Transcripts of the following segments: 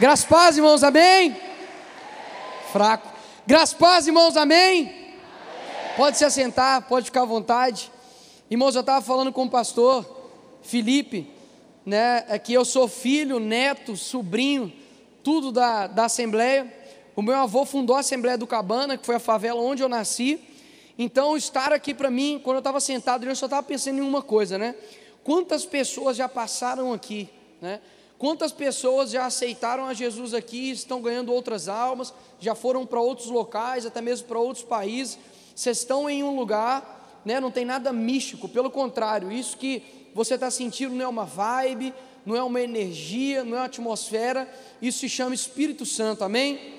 Graças paz, irmãos, amém? Fraco. Graças paz, irmãos, amém? Pode se assentar, pode ficar à vontade. Irmãos, eu estava falando com o pastor Felipe, né? É que eu sou filho, neto, sobrinho, tudo da, da Assembleia. O meu avô fundou a Assembleia do Cabana, que foi a favela onde eu nasci. Então, estar aqui para mim, quando eu estava sentado, eu só estava pensando em uma coisa, né? Quantas pessoas já passaram aqui, né? Quantas pessoas já aceitaram a Jesus aqui, estão ganhando outras almas, já foram para outros locais, até mesmo para outros países. Vocês estão em um lugar, né? Não tem nada místico, pelo contrário, isso que você está sentindo não é uma vibe, não é uma energia, não é uma atmosfera, isso se chama Espírito Santo, amém?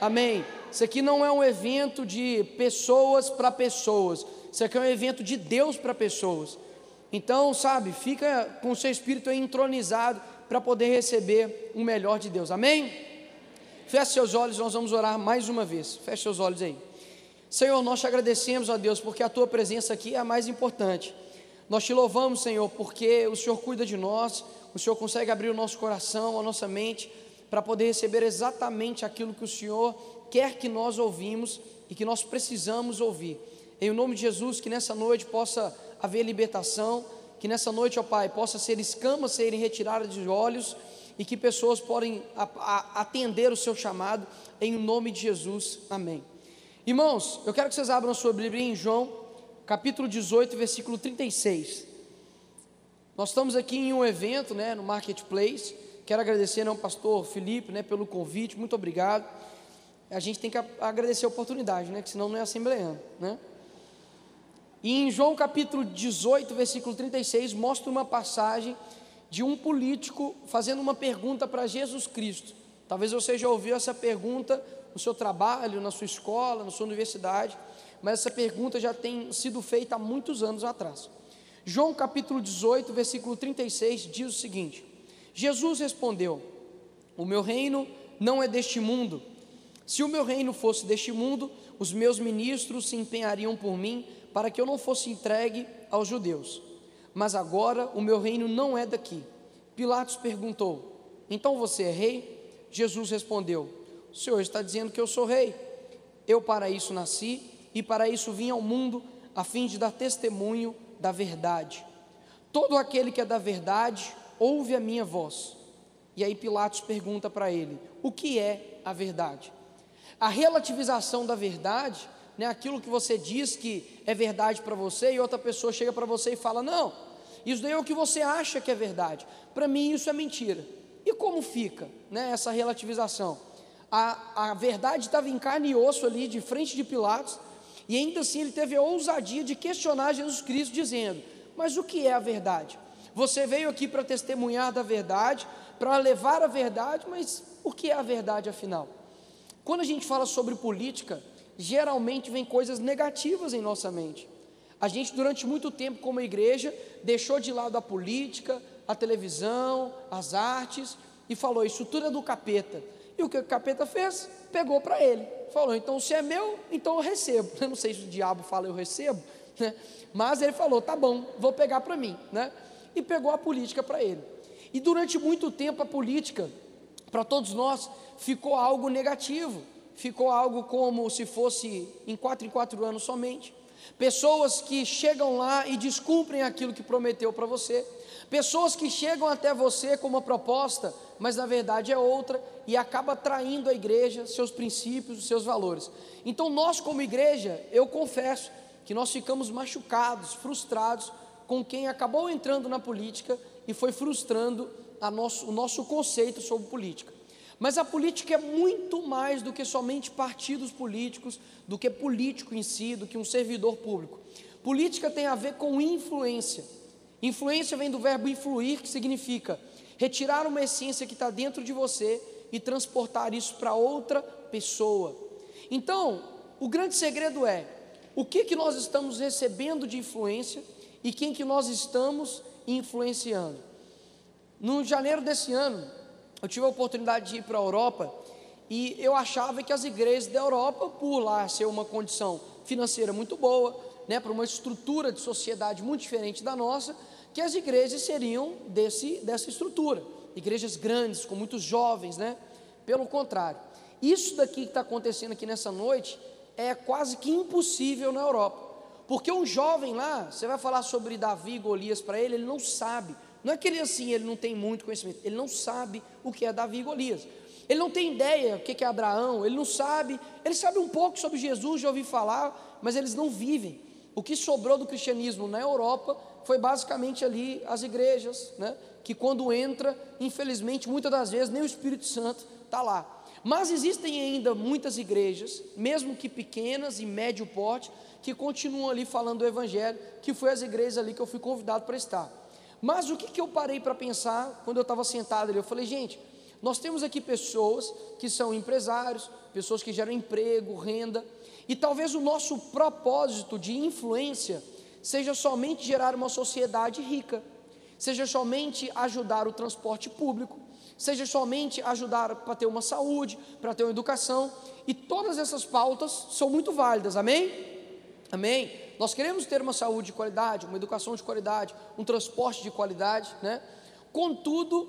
Amém. Isso aqui não é um evento de pessoas para pessoas, isso aqui é um evento de Deus para pessoas. Então, sabe, fica com o seu espírito entronizado para poder receber o melhor de Deus, amém? Feche seus olhos, nós vamos orar mais uma vez. Feche seus olhos aí. Senhor, nós te agradecemos, ó Deus, porque a tua presença aqui é a mais importante. Nós te louvamos, Senhor, porque o Senhor cuida de nós, o Senhor consegue abrir o nosso coração, a nossa mente, para poder receber exatamente aquilo que o Senhor quer que nós ouvimos e que nós precisamos ouvir. Em nome de Jesus, que nessa noite possa haver libertação, que nessa noite, ó Pai, possa ser escamas serem retiradas de olhos e que pessoas podem atender o seu chamado, em nome de Jesus, amém. Irmãos, eu quero que vocês abram a sua Bíblia em João, capítulo 18, versículo 36. Nós estamos aqui em um evento, né, no Marketplace, quero agradecer ao pastor Felipe, né, pelo convite, muito obrigado. A gente tem que agradecer a oportunidade, né, que senão não é assembleando, né. E em João capítulo 18, versículo 36, mostra uma passagem de um político fazendo uma pergunta para Jesus Cristo. Talvez você já ouviu essa pergunta no seu trabalho, na sua escola, na sua universidade, mas essa pergunta já tem sido feita há muitos anos atrás. João capítulo 18, versículo 36 diz o seguinte: Jesus respondeu: O meu reino não é deste mundo. Se o meu reino fosse deste mundo, os meus ministros se empenhariam por mim para que eu não fosse entregue aos judeus. Mas agora o meu reino não é daqui. Pilatos perguntou: Então você é rei? Jesus respondeu: O Senhor está dizendo que eu sou rei. Eu para isso nasci e para isso vim ao mundo, a fim de dar testemunho da verdade. Todo aquele que é da verdade ouve a minha voz. E aí Pilatos pergunta para ele: O que é a verdade? A relativização da verdade né, aquilo que você diz que é verdade para você e outra pessoa chega para você e fala: Não, isso daí é o que você acha que é verdade. Para mim, isso é mentira. E como fica né, essa relativização? A, a verdade estava em carne e osso ali, de frente de Pilatos, e ainda assim ele teve a ousadia de questionar Jesus Cristo, dizendo: Mas o que é a verdade? Você veio aqui para testemunhar da verdade, para levar a verdade, mas o que é a verdade afinal? Quando a gente fala sobre política, geralmente vem coisas negativas em nossa mente. A gente, durante muito tempo, como igreja, deixou de lado a política, a televisão, as artes e falou: Isso tudo é do capeta. E o que o capeta fez? Pegou para ele. Falou: Então, se é meu, então eu recebo. Eu não sei se o diabo fala eu recebo, né? mas ele falou: Tá bom, vou pegar para mim. Né? E pegou a política para ele. E durante muito tempo, a política, para todos nós, ficou algo negativo ficou algo como se fosse em quatro em quatro anos somente. Pessoas que chegam lá e descumprem aquilo que prometeu para você. Pessoas que chegam até você com uma proposta, mas na verdade é outra e acaba traindo a igreja, seus princípios, seus valores. Então nós como igreja, eu confesso que nós ficamos machucados, frustrados com quem acabou entrando na política e foi frustrando nosso, o nosso conceito sobre política. Mas a política é muito mais do que somente partidos políticos, do que político em si, do que um servidor público. Política tem a ver com influência. Influência vem do verbo influir, que significa retirar uma essência que está dentro de você e transportar isso para outra pessoa. Então, o grande segredo é o que, que nós estamos recebendo de influência e quem que nós estamos influenciando. No janeiro desse ano, eu tive a oportunidade de ir para a Europa e eu achava que as igrejas da Europa, por lá ser uma condição financeira muito boa, né, para uma estrutura de sociedade muito diferente da nossa, que as igrejas seriam desse, dessa estrutura. igrejas grandes, com muitos jovens, né? Pelo contrário, isso daqui que está acontecendo aqui nessa noite é quase que impossível na Europa. Porque um jovem lá, você vai falar sobre Davi e Golias para ele, ele não sabe. Não é que ele assim, ele não tem muito conhecimento, ele não sabe o que é Davi e Golias. Ele não tem ideia o que é Abraão, ele não sabe, ele sabe um pouco sobre Jesus, já ouvi falar, mas eles não vivem. O que sobrou do cristianismo na Europa foi basicamente ali as igrejas, né? que quando entra, infelizmente, muitas das vezes nem o Espírito Santo está lá. Mas existem ainda muitas igrejas, mesmo que pequenas e médio porte, que continuam ali falando do Evangelho, que foi as igrejas ali que eu fui convidado para estar. Mas o que, que eu parei para pensar quando eu estava sentado ali? Eu falei, gente, nós temos aqui pessoas que são empresários, pessoas que geram emprego, renda, e talvez o nosso propósito de influência seja somente gerar uma sociedade rica, seja somente ajudar o transporte público, seja somente ajudar para ter uma saúde, para ter uma educação, e todas essas pautas são muito válidas, amém? Amém? Nós queremos ter uma saúde de qualidade, uma educação de qualidade, um transporte de qualidade, né? Contudo,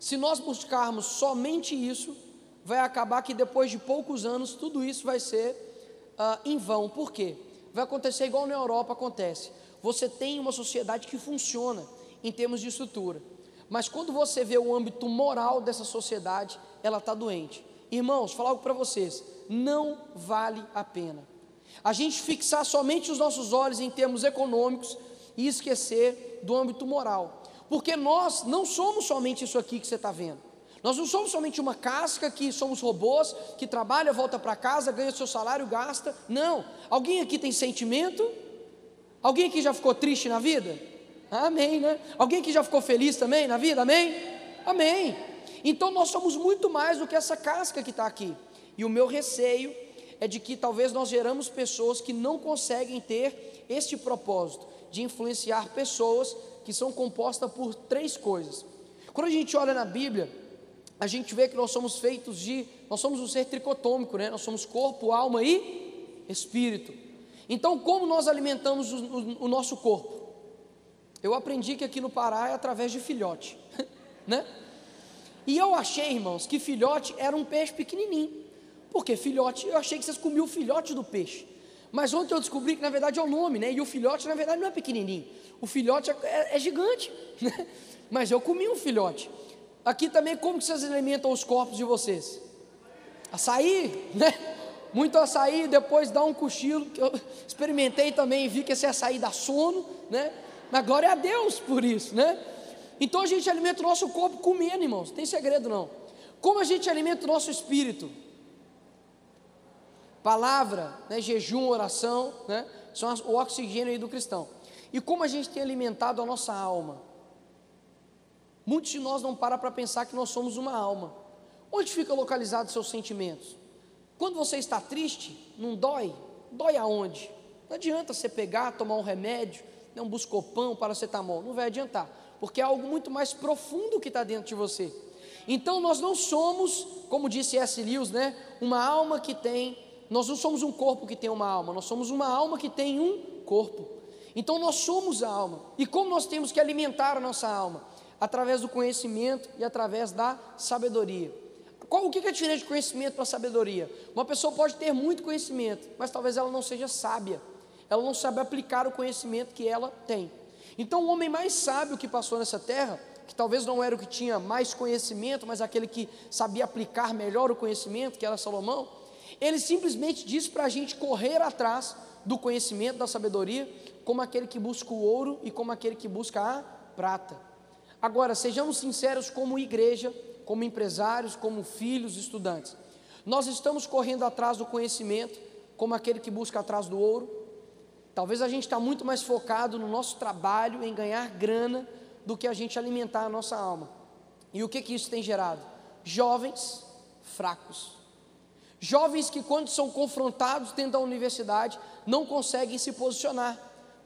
se nós buscarmos somente isso, vai acabar que depois de poucos anos tudo isso vai ser uh, em vão. Por quê? Vai acontecer igual na Europa acontece. Você tem uma sociedade que funciona em termos de estrutura. Mas quando você vê o âmbito moral dessa sociedade, ela está doente. Irmãos, falar algo para vocês: não vale a pena. A gente fixar somente os nossos olhos em termos econômicos e esquecer do âmbito moral. Porque nós não somos somente isso aqui que você está vendo. Nós não somos somente uma casca que somos robôs, que trabalha, volta para casa, ganha seu salário, gasta. Não. Alguém aqui tem sentimento? Alguém aqui já ficou triste na vida? Amém, né? Alguém que já ficou feliz também na vida? Amém? Amém. Então nós somos muito mais do que essa casca que está aqui. E o meu receio é de que talvez nós geramos pessoas que não conseguem ter este propósito de influenciar pessoas que são compostas por três coisas. Quando a gente olha na Bíblia, a gente vê que nós somos feitos de, nós somos um ser tricotômico, né? Nós somos corpo, alma e espírito. Então, como nós alimentamos o, o, o nosso corpo? Eu aprendi que aqui no Pará é através de filhote, né? E eu achei, irmãos, que filhote era um peixe pequenininho. Porque filhote, eu achei que vocês comiam o filhote do peixe. Mas ontem eu descobri que na verdade é o nome, né? E o filhote na verdade não é pequenininho. O filhote é, é, é gigante, né? Mas eu comi um filhote. Aqui também como que vocês alimentam os corpos de vocês? Açaí, né? Muito açaí, depois dá um cochilo, que eu experimentei também e vi que esse açaí dá sono, né? Mas glória a Deus por isso, né? Então a gente alimenta o nosso corpo comendo, irmãos, não tem segredo não. Como a gente alimenta o nosso espírito? Palavra, né, jejum, oração, né, são o oxigênio do cristão. E como a gente tem alimentado a nossa alma? Muitos de nós não param para pensar que nós somos uma alma. Onde fica localizado seus sentimentos? Quando você está triste, não dói? Dói aonde? Não adianta você pegar, tomar um remédio, né, um buscopão, um paracetamol, não vai adiantar, porque é algo muito mais profundo que está dentro de você. Então nós não somos, como disse S. Lewis, né, uma alma que tem, nós não somos um corpo que tem uma alma, nós somos uma alma que tem um corpo. Então nós somos a alma. E como nós temos que alimentar a nossa alma? Através do conhecimento e através da sabedoria. Qual, o que é diferente de conhecimento para sabedoria? Uma pessoa pode ter muito conhecimento, mas talvez ela não seja sábia ela não sabe aplicar o conhecimento que ela tem. Então, o homem mais sábio que passou nessa terra, que talvez não era o que tinha mais conhecimento, mas aquele que sabia aplicar melhor o conhecimento, que era Salomão, ele simplesmente disse para a gente correr atrás do conhecimento, da sabedoria, como aquele que busca o ouro e como aquele que busca a prata. Agora, sejamos sinceros, como igreja, como empresários, como filhos, estudantes, nós estamos correndo atrás do conhecimento, como aquele que busca atrás do ouro, Talvez a gente está muito mais focado no nosso trabalho, em ganhar grana, do que a gente alimentar a nossa alma. E o que, que isso tem gerado? Jovens fracos. Jovens que, quando são confrontados dentro da universidade, não conseguem se posicionar,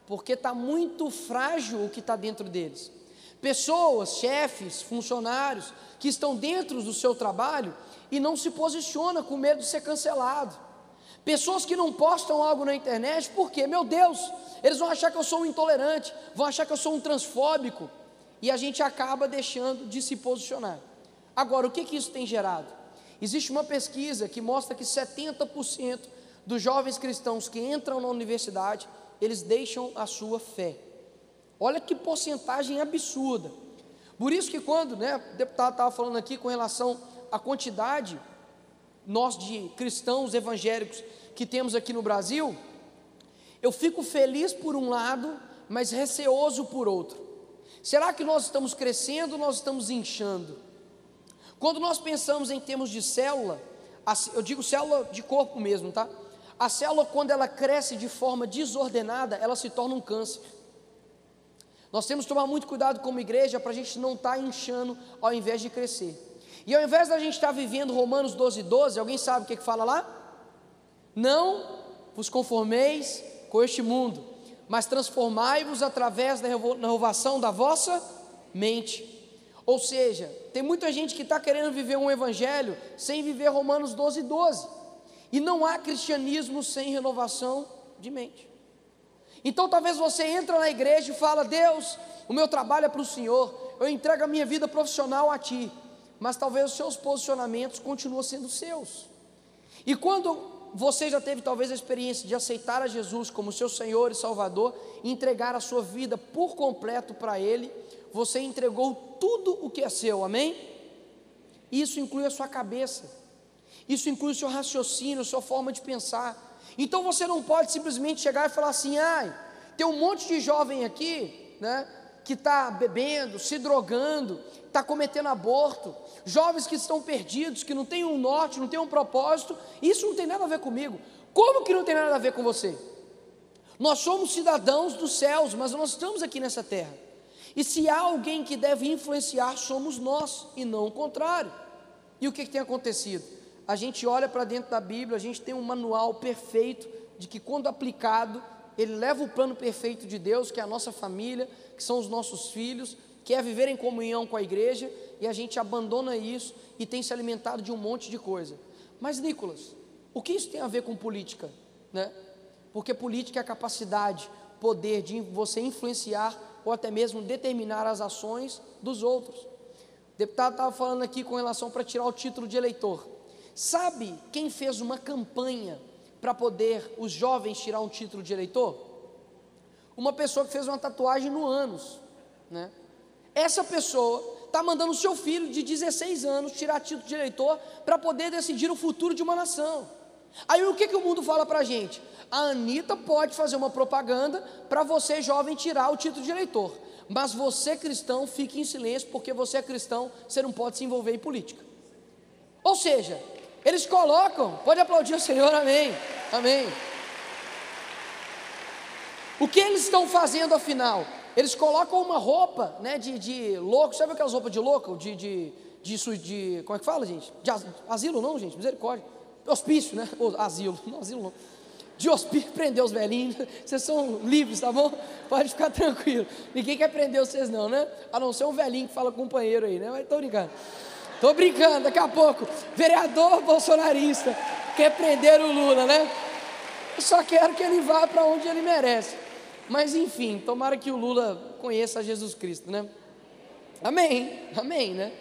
porque está muito frágil o que está dentro deles. Pessoas, chefes, funcionários, que estão dentro do seu trabalho e não se posicionam com medo de ser cancelado Pessoas que não postam algo na internet, porque, meu Deus, eles vão achar que eu sou um intolerante, vão achar que eu sou um transfóbico. e a gente acaba deixando de se posicionar. Agora, o que, que isso tem gerado? Existe uma pesquisa que mostra que 70% dos jovens cristãos que entram na universidade, eles deixam a sua fé. Olha que porcentagem absurda. Por isso que quando né, o deputado estava falando aqui com relação à quantidade, nós de cristãos evangélicos que temos aqui no Brasil, eu fico feliz por um lado, mas receoso por outro. Será que nós estamos crescendo ou nós estamos inchando? Quando nós pensamos em termos de célula, eu digo célula de corpo mesmo, tá? A célula, quando ela cresce de forma desordenada, ela se torna um câncer. Nós temos que tomar muito cuidado como igreja para a gente não estar tá inchando ao invés de crescer. E ao invés da gente estar tá vivendo Romanos 12, 12, alguém sabe o que, que fala lá? Não vos conformeis com este mundo, mas transformai-vos através da renovação da vossa mente ou seja, tem muita gente que está querendo viver um evangelho sem viver Romanos 12, 12. E não há cristianismo sem renovação de mente. Então talvez você entra na igreja e fala: Deus, o meu trabalho é para o Senhor, eu entrego a minha vida profissional a Ti. Mas talvez os seus posicionamentos continuam sendo seus. E quando você já teve talvez a experiência de aceitar a Jesus como seu Senhor e Salvador entregar a sua vida por completo para Ele, você entregou tudo o que é seu, amém? Isso inclui a sua cabeça, isso inclui o seu raciocínio, a sua forma de pensar. Então você não pode simplesmente chegar e falar assim: ai, tem um monte de jovem aqui, né? Que está bebendo, se drogando, está cometendo aborto, jovens que estão perdidos, que não têm um norte, não têm um propósito, isso não tem nada a ver comigo. Como que não tem nada a ver com você? Nós somos cidadãos dos céus, mas nós estamos aqui nessa terra. E se há alguém que deve influenciar, somos nós e não o contrário. E o que, que tem acontecido? A gente olha para dentro da Bíblia, a gente tem um manual perfeito de que, quando aplicado, ele leva o plano perfeito de Deus, que é a nossa família, que são os nossos filhos, que é viver em comunhão com a igreja, e a gente abandona isso e tem se alimentado de um monte de coisa. Mas, Nicolas, o que isso tem a ver com política? Né? Porque política é a capacidade, poder de você influenciar ou até mesmo determinar as ações dos outros. O deputado estava falando aqui com relação para tirar o título de eleitor. Sabe quem fez uma campanha para poder os jovens tirar um título de eleitor? Uma pessoa que fez uma tatuagem no ânus, né? Essa pessoa está mandando o seu filho de 16 anos tirar título de eleitor para poder decidir o futuro de uma nação. Aí o que, que o mundo fala para a gente? A Anitta pode fazer uma propaganda para você, jovem, tirar o título de eleitor. Mas você, cristão, fique em silêncio, porque você é cristão, você não pode se envolver em política. Ou seja, eles colocam, pode aplaudir o Senhor, amém, amém. O que eles estão fazendo afinal? Eles colocam uma roupa né, de, de louco, sabe aquelas roupas de louco? De, de, de, de, como é que fala, gente? De asilo não, gente, misericórdia hospício, né? asilo, não asilo não. De hospício, prender os velhinhos, vocês são livres, tá bom? Pode ficar tranquilo. Ninguém quer prender vocês, não, né? A não ser um velhinho que fala companheiro aí, né? Mas tô brincando. Tô brincando, daqui a pouco, vereador bolsonarista quer prender o Lula, né? Eu só quero que ele vá para onde ele merece. Mas enfim, tomara que o Lula conheça Jesus Cristo, né? Amém, amém, né?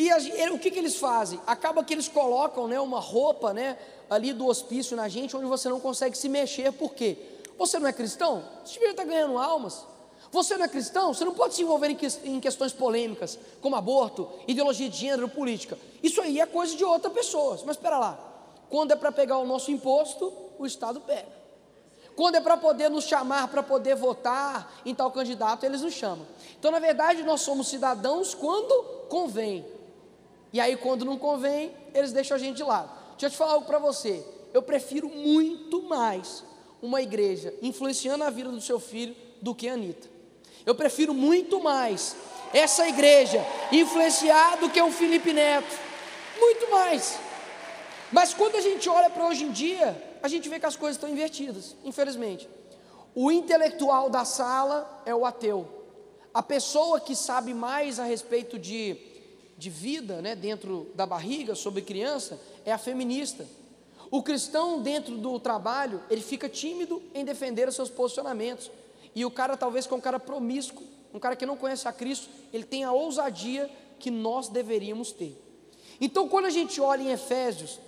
E as, o que, que eles fazem? Acaba que eles colocam né, uma roupa né, ali do hospício na gente, onde você não consegue se mexer, por quê? Você não é cristão? Você deveria estar ganhando almas. Você não é cristão? Você não pode se envolver em, que, em questões polêmicas, como aborto, ideologia de gênero, política. Isso aí é coisa de outra pessoa. Mas espera lá. Quando é para pegar o nosso imposto, o Estado pega. Quando é para poder nos chamar, para poder votar em tal candidato, eles nos chamam. Então, na verdade, nós somos cidadãos quando convém. E aí, quando não convém, eles deixam a gente de lado. Deixa eu te falar algo para você. Eu prefiro muito mais uma igreja influenciando a vida do seu filho do que a Anitta. Eu prefiro muito mais essa igreja influenciar do que o Felipe Neto. Muito mais. Mas quando a gente olha para hoje em dia, a gente vê que as coisas estão invertidas, infelizmente. O intelectual da sala é o ateu. A pessoa que sabe mais a respeito de de vida né, dentro da barriga sobre criança é a feminista. O cristão dentro do trabalho, ele fica tímido em defender os seus posicionamentos. E o cara talvez com é um cara promíscuo, um cara que não conhece a Cristo, ele tem a ousadia que nós deveríamos ter. Então, quando a gente olha em Efésios,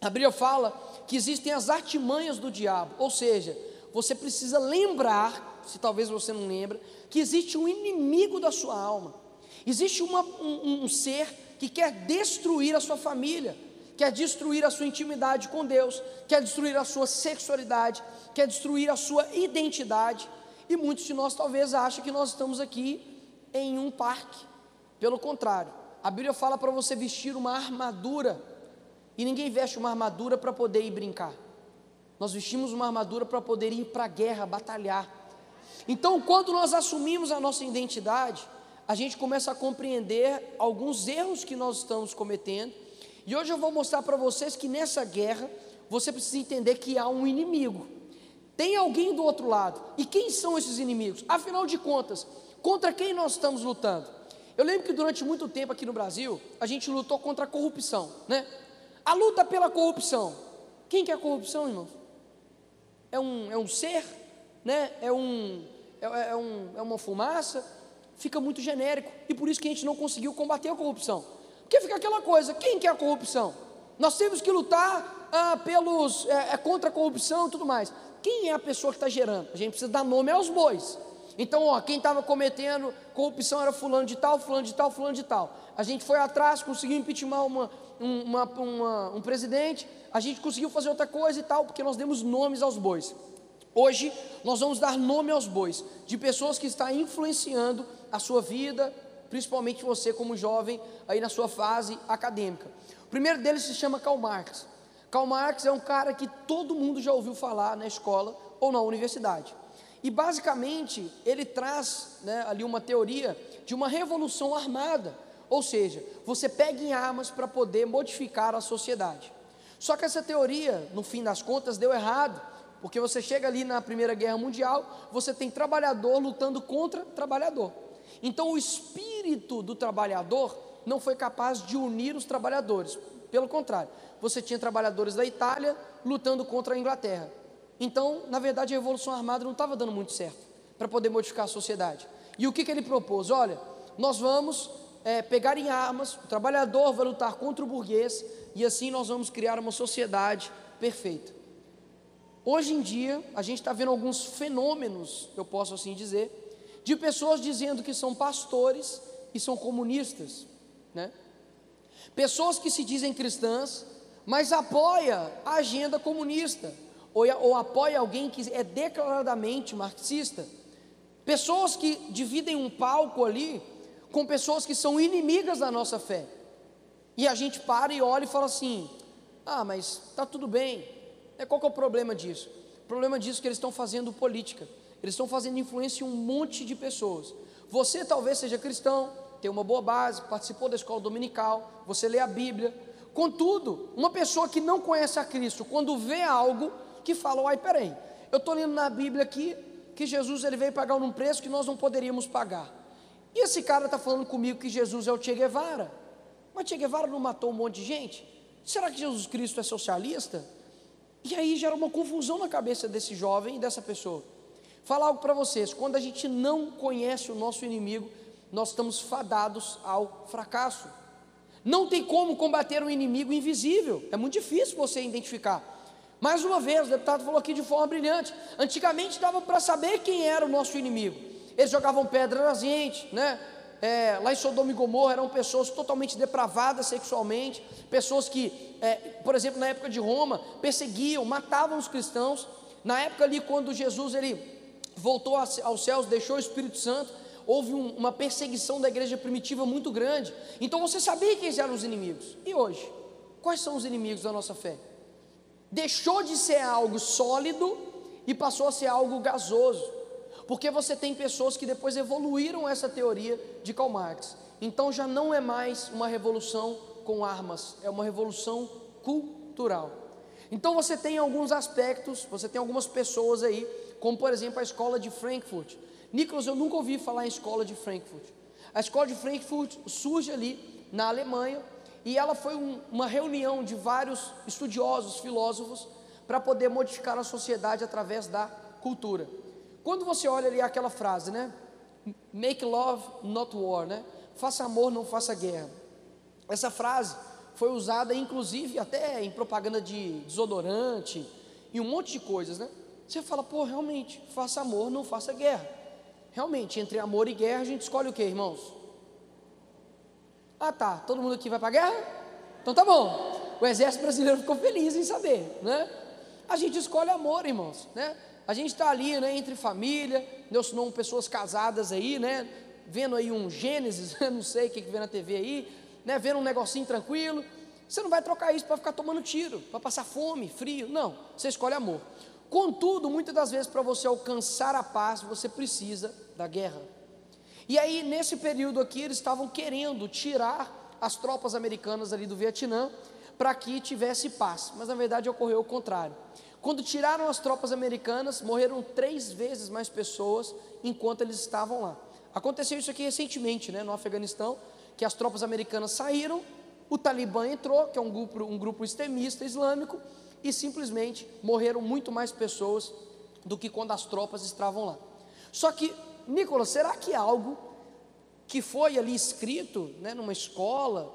Bíblia fala que existem as artimanhas do diabo, ou seja, você precisa lembrar, se talvez você não lembra, que existe um inimigo da sua alma, existe uma, um, um ser que quer destruir a sua família, quer destruir a sua intimidade com Deus, quer destruir a sua sexualidade, quer destruir a sua identidade. E muitos de nós talvez achem que nós estamos aqui em um parque. Pelo contrário, a Bíblia fala para você vestir uma armadura. E ninguém veste uma armadura para poder ir brincar. Nós vestimos uma armadura para poder ir para a guerra, batalhar. Então, quando nós assumimos a nossa identidade, a gente começa a compreender alguns erros que nós estamos cometendo. E hoje eu vou mostrar para vocês que nessa guerra, você precisa entender que há um inimigo. Tem alguém do outro lado. E quem são esses inimigos? Afinal de contas, contra quem nós estamos lutando? Eu lembro que durante muito tempo aqui no Brasil, a gente lutou contra a corrupção, né? A luta pela corrupção. Quem que é a corrupção, irmãos? É um, é um ser, né? É, um, é, é, um, é uma fumaça, fica muito genérico, e por isso que a gente não conseguiu combater a corrupção. Porque fica aquela coisa, quem que é a corrupção? Nós temos que lutar ah, pelos, é, é contra a corrupção e tudo mais. Quem é a pessoa que está gerando? A gente precisa dar nome aos bois. Então, ó, quem estava cometendo corrupção era fulano de tal, fulano de tal, fulano de tal. A gente foi atrás, conseguiu impeachment uma, uma, uma, um presidente, a gente conseguiu fazer outra coisa e tal, porque nós demos nomes aos bois. Hoje nós vamos dar nome aos bois, de pessoas que estão influenciando a sua vida, principalmente você como jovem, aí na sua fase acadêmica. O primeiro deles se chama Karl Marx. Karl Marx é um cara que todo mundo já ouviu falar na escola ou na universidade. E basicamente ele traz né, ali uma teoria de uma revolução armada, ou seja, você pega em armas para poder modificar a sociedade. Só que essa teoria, no fim das contas, deu errado, porque você chega ali na Primeira Guerra Mundial, você tem trabalhador lutando contra trabalhador. Então o espírito do trabalhador não foi capaz de unir os trabalhadores. Pelo contrário, você tinha trabalhadores da Itália lutando contra a Inglaterra. Então, na verdade, a Revolução Armada não estava dando muito certo para poder modificar a sociedade. E o que, que ele propôs? Olha, nós vamos é, pegar em armas, o trabalhador vai lutar contra o burguês, e assim nós vamos criar uma sociedade perfeita. Hoje em dia, a gente está vendo alguns fenômenos, eu posso assim dizer, de pessoas dizendo que são pastores e são comunistas, né? Pessoas que se dizem cristãs, mas apoia a agenda comunista ou, ou apoia alguém que é declaradamente marxista. Pessoas que dividem um palco ali com pessoas que são inimigas da nossa fé. E a gente para e olha e fala assim: ah, mas está tudo bem. É, qual que é o problema disso? O problema disso é que eles estão fazendo política, eles estão fazendo influência em um monte de pessoas. Você talvez seja cristão, tem uma boa base, participou da escola dominical, você lê a Bíblia. Contudo, uma pessoa que não conhece a Cristo, quando vê algo, que falam: ai, peraí, eu estou lendo na Bíblia aqui que Jesus ele veio pagar um preço que nós não poderíamos pagar. E esse cara está falando comigo que Jesus é o Che Guevara. Mas Che Guevara não matou um monte de gente? Será que Jesus Cristo é socialista? E aí gera uma confusão na cabeça desse jovem e dessa pessoa. Falar algo para vocês: quando a gente não conhece o nosso inimigo, nós estamos fadados ao fracasso. Não tem como combater um inimigo invisível, é muito difícil você identificar. Mais uma vez, o deputado falou aqui de forma brilhante. Antigamente dava para saber quem era o nosso inimigo. Eles jogavam pedra na gente, né? É, lá em Sodoma e Gomorra eram pessoas totalmente depravadas sexualmente, pessoas que, é, por exemplo, na época de Roma, perseguiam, matavam os cristãos. Na época ali, quando Jesus ele voltou aos céus, deixou o Espírito Santo, houve um, uma perseguição da igreja primitiva muito grande. Então você sabia quem eram os inimigos. E hoje, quais são os inimigos da nossa fé? deixou de ser algo sólido e passou a ser algo gasoso. Porque você tem pessoas que depois evoluíram essa teoria de Karl Marx. Então já não é mais uma revolução com armas, é uma revolução cultural. Então você tem alguns aspectos, você tem algumas pessoas aí, como por exemplo a escola de Frankfurt. Nicolas, eu nunca ouvi falar em escola de Frankfurt. A escola de Frankfurt surge ali na Alemanha e ela foi um, uma reunião de vários estudiosos, filósofos, para poder modificar a sociedade através da cultura. Quando você olha ali aquela frase, né? Make love, not war, né? Faça amor, não faça guerra. Essa frase foi usada, inclusive, até em propaganda de desodorante e um monte de coisas, né? Você fala, pô, realmente, faça amor, não faça guerra. Realmente, entre amor e guerra, a gente escolhe o que, irmãos? Ah, tá, todo mundo aqui vai para a guerra? Então tá bom. O exército brasileiro ficou feliz em saber, né? A gente escolhe amor, irmãos, né? A gente está ali, né, entre família, Deus não pessoas casadas aí, né? Vendo aí um Gênesis, não sei o que, que vê na TV aí, né? Vendo um negocinho tranquilo. Você não vai trocar isso para ficar tomando tiro, para passar fome, frio. Não, você escolhe amor. Contudo, muitas das vezes, para você alcançar a paz, você precisa da guerra. E aí, nesse período aqui, eles estavam querendo tirar as tropas americanas ali do Vietnã para que tivesse paz, mas na verdade ocorreu o contrário. Quando tiraram as tropas americanas, morreram três vezes mais pessoas enquanto eles estavam lá. Aconteceu isso aqui recentemente, né, no Afeganistão, que as tropas americanas saíram, o Talibã entrou, que é um grupo, um grupo extremista islâmico, e simplesmente morreram muito mais pessoas do que quando as tropas estavam lá. Só que, Nicolas, será que é algo que foi ali escrito, né, numa escola,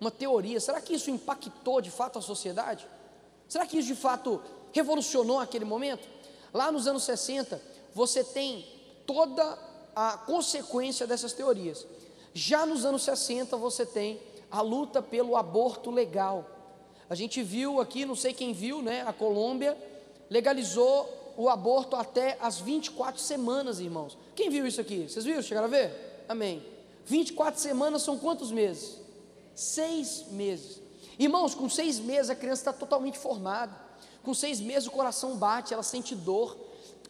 uma teoria, será que isso impactou de fato a sociedade? Será que isso de fato revolucionou aquele momento? Lá nos anos 60, você tem toda a consequência dessas teorias. Já nos anos 60, você tem a luta pelo aborto legal. A gente viu aqui, não sei quem viu, né? A Colômbia legalizou o aborto até as 24 semanas, irmãos. Quem viu isso aqui? Vocês viram? Chegaram a ver? Amém. 24 semanas são quantos meses? Seis meses. Irmãos, com seis meses a criança está totalmente formada. Com seis meses o coração bate, ela sente dor.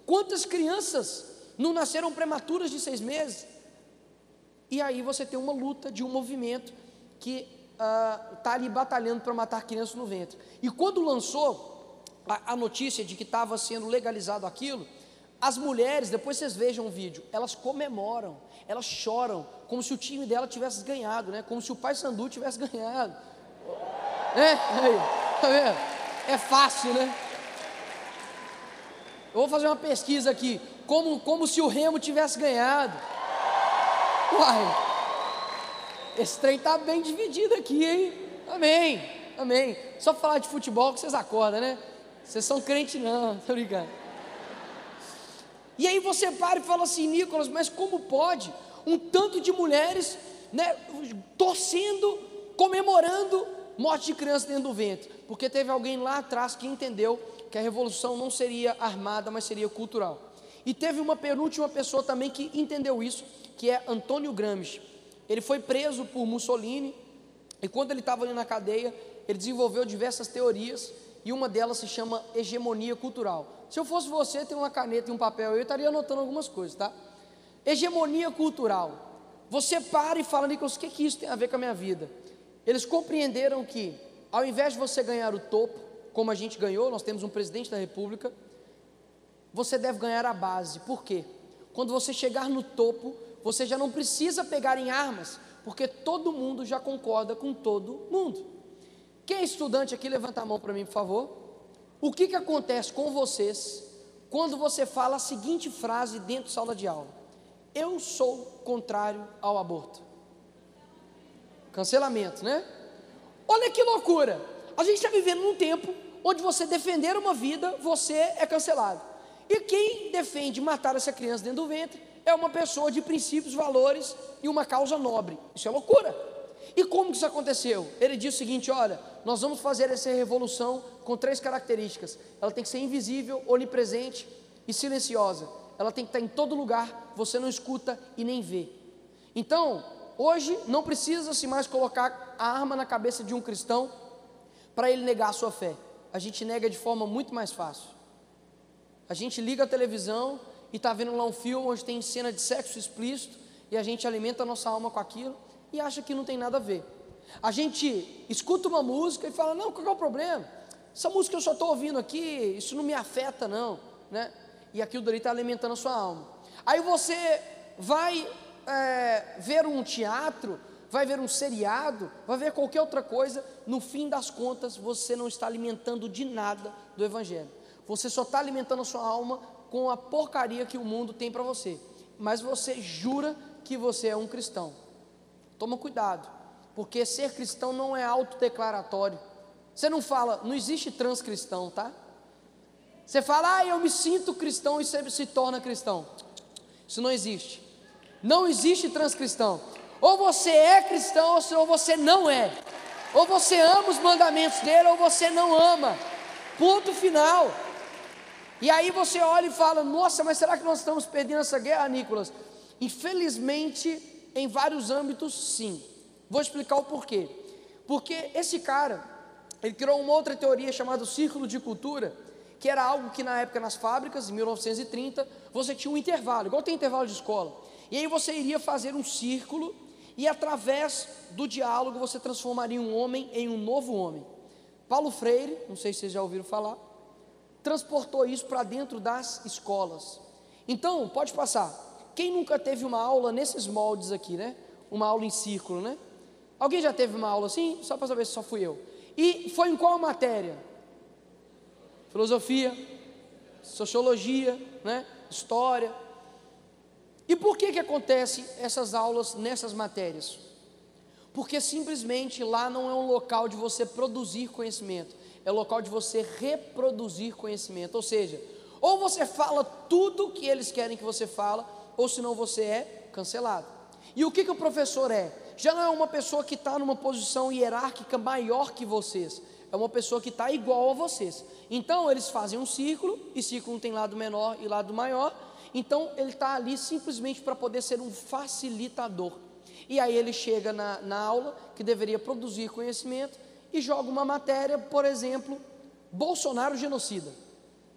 Quantas crianças não nasceram prematuras de seis meses? E aí você tem uma luta de um movimento que está uh, ali batalhando para matar crianças no ventre. E quando lançou a, a notícia de que estava sendo legalizado aquilo, as mulheres, depois vocês vejam o vídeo, elas comemoram, elas choram, como se o time dela tivesse ganhado, né? como se o pai Sandu tivesse ganhado. É, aí, tá vendo? É fácil, né? Eu vou fazer uma pesquisa aqui, como, como se o Remo tivesse ganhado. Uai, esse trem está bem dividido aqui, hein? Amém, amém. Só falar de futebol que vocês acordam, né? Vocês são crente não, tô brincando. E aí você para e fala assim, Nicolas, mas como pode um tanto de mulheres, né, torcendo, comemorando morte de criança dentro do ventre, porque teve alguém lá atrás que entendeu que a revolução não seria armada, mas seria cultural. E teve uma penúltima pessoa também que entendeu isso, que é Antônio Gramsci. Ele foi preso por Mussolini, e quando ele estava ali na cadeia, ele desenvolveu diversas teorias, e uma delas se chama hegemonia cultural. Se eu fosse você, tem uma caneta e um papel, eu estaria anotando algumas coisas, tá? Hegemonia cultural. Você para e fala, Nicolas, o que, que isso tem a ver com a minha vida? Eles compreenderam que, ao invés de você ganhar o topo, como a gente ganhou, nós temos um presidente da república, você deve ganhar a base. Por quê? Quando você chegar no topo, você já não precisa pegar em armas, porque todo mundo já concorda com todo mundo. Quem é estudante aqui, levanta a mão para mim, por favor. O que, que acontece com vocês quando você fala a seguinte frase dentro da sala de aula? Eu sou contrário ao aborto. Cancelamento, né? Olha que loucura! A gente está vivendo num tempo onde você defender uma vida, você é cancelado. E quem defende matar essa criança dentro do ventre é uma pessoa de princípios, valores e uma causa nobre. Isso é loucura. E como que isso aconteceu? Ele disse o seguinte: olha, nós vamos fazer essa revolução com três características. Ela tem que ser invisível, onipresente e silenciosa. Ela tem que estar em todo lugar, você não escuta e nem vê. Então, Hoje não precisa-se mais colocar a arma na cabeça de um cristão para ele negar a sua fé. A gente nega de forma muito mais fácil. A gente liga a televisão e está vendo lá um filme onde tem cena de sexo explícito e a gente alimenta a nossa alma com aquilo e acha que não tem nada a ver. A gente escuta uma música e fala: Não, qual é o problema? Essa música eu só estou ouvindo aqui, isso não me afeta, não. Né? E aquilo dali está alimentando a sua alma. Aí você vai é, ver um teatro, vai ver um seriado, vai ver qualquer outra coisa, no fim das contas você não está alimentando de nada do Evangelho. Você só está alimentando a sua alma com a porcaria que o mundo tem para você. mas você jura que você é um cristão. Toma cuidado, porque ser cristão não é autodeclaratório. Você não fala, não existe transcristão, tá? Você fala, ah, eu me sinto cristão e você se torna cristão. Isso não existe. Não existe transcristão. Ou você é cristão ou você não é. Ou você ama os mandamentos dele ou você não ama. Ponto final. E aí você olha e fala: Nossa, mas será que nós estamos perdendo essa guerra, Nicolas? Infelizmente, em vários âmbitos, sim. Vou explicar o porquê. Porque esse cara, ele criou uma outra teoria chamada círculo de cultura, que era algo que na época nas fábricas, em 1930, você tinha um intervalo, igual tem intervalo de escola. E aí você iria fazer um círculo e através do diálogo você transformaria um homem em um novo homem. Paulo Freire, não sei se vocês já ouviram falar, transportou isso para dentro das escolas. Então, pode passar. Quem nunca teve uma aula nesses moldes aqui, né? Uma aula em círculo, né? Alguém já teve uma aula assim? Só para saber se só fui eu. E foi em qual matéria? Filosofia, sociologia, né? História. E por que que acontece essas aulas nessas matérias? Porque simplesmente lá não é um local de você produzir conhecimento, é local de você reproduzir conhecimento. Ou seja, ou você fala tudo que eles querem que você fala, ou senão você é cancelado. E o que, que o professor é? Já não é uma pessoa que está numa posição hierárquica maior que vocês, é uma pessoa que está igual a vocês. Então eles fazem um círculo, e círculo tem lado menor e lado maior, então ele está ali simplesmente para poder ser um facilitador. E aí ele chega na, na aula, que deveria produzir conhecimento, e joga uma matéria, por exemplo, Bolsonaro genocida.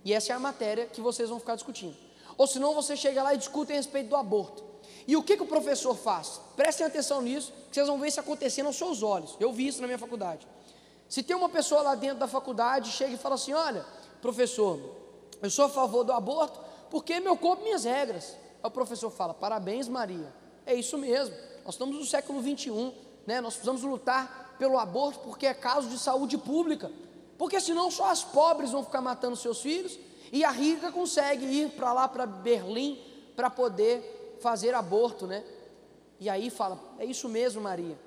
E essa é a matéria que vocês vão ficar discutindo. Ou senão você chega lá e discute a respeito do aborto. E o que, que o professor faz? Prestem atenção nisso, que vocês vão ver isso acontecendo aos seus olhos. Eu vi isso na minha faculdade. Se tem uma pessoa lá dentro da faculdade, chega e fala assim: Olha, professor, eu sou a favor do aborto porque meu corpo, minhas regras. Aí o professor fala: Parabéns, Maria. É isso mesmo. Nós estamos no século 21, né? Nós precisamos lutar pelo aborto porque é caso de saúde pública. Porque senão só as pobres vão ficar matando seus filhos e a rica consegue ir para lá, para Berlim, para poder fazer aborto, né? E aí fala: É isso mesmo, Maria.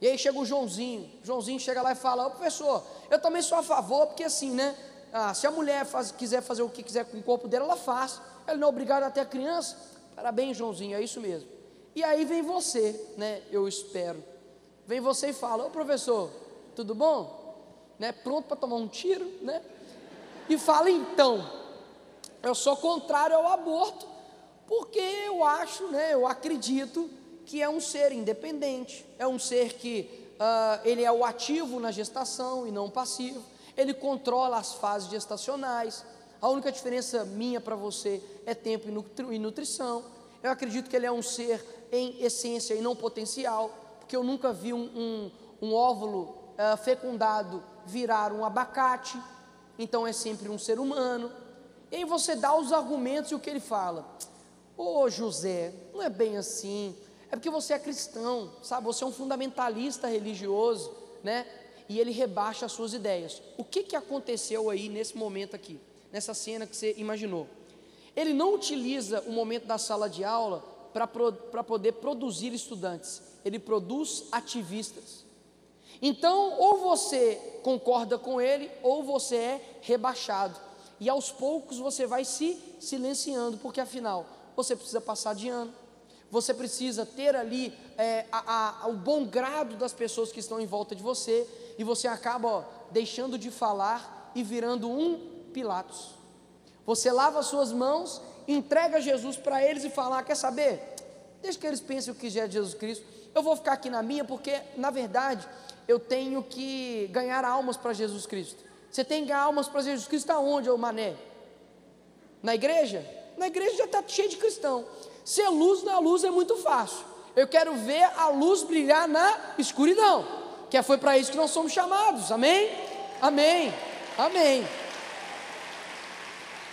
E aí chega o Joãozinho. Joãozinho chega lá e fala: Ô professor, eu também sou a favor, porque assim, né? Ah, se a mulher faz, quiser fazer o que quiser com o corpo dela, ela faz. Ela não é obrigada a ter a criança. Parabéns, Joãozinho, é isso mesmo. E aí vem você, né? Eu espero. Vem você e fala: Ô professor, tudo bom? Né? Pronto para tomar um tiro, né? E fala então: Eu sou contrário ao aborto, porque eu acho, né? Eu acredito que é um ser independente, é um ser que uh, ele é o ativo na gestação e não passivo, ele controla as fases gestacionais. A única diferença minha para você é tempo e nutrição. Eu acredito que ele é um ser em essência e não potencial, porque eu nunca vi um, um, um óvulo uh, fecundado virar um abacate, então é sempre um ser humano. E aí você dá os argumentos e o que ele fala. Ô oh, José, não é bem assim. É porque você é cristão, sabe? Você é um fundamentalista religioso, né? E ele rebaixa as suas ideias. O que, que aconteceu aí nesse momento aqui, nessa cena que você imaginou? Ele não utiliza o momento da sala de aula para pro, poder produzir estudantes, ele produz ativistas. Então, ou você concorda com ele, ou você é rebaixado. E aos poucos você vai se silenciando, porque afinal, você precisa passar de ano, você precisa ter ali é, a, a, o bom grado das pessoas que estão em volta de você, e você acaba ó, deixando de falar e virando um Pilatos. Você lava as suas mãos, entrega Jesus para eles e fala: ah, quer saber? Deixa que eles pensem o que é Jesus Cristo. Eu vou ficar aqui na minha, porque na verdade eu tenho que ganhar almas para Jesus Cristo. Você tem que ganhar almas para Jesus Cristo aonde, ô mané? Na igreja? Na igreja já está cheio de cristão. Ser luz na luz é muito fácil. Eu quero ver a luz brilhar na escuridão, que foi para isso que nós somos chamados. Amém? Amém. Amém.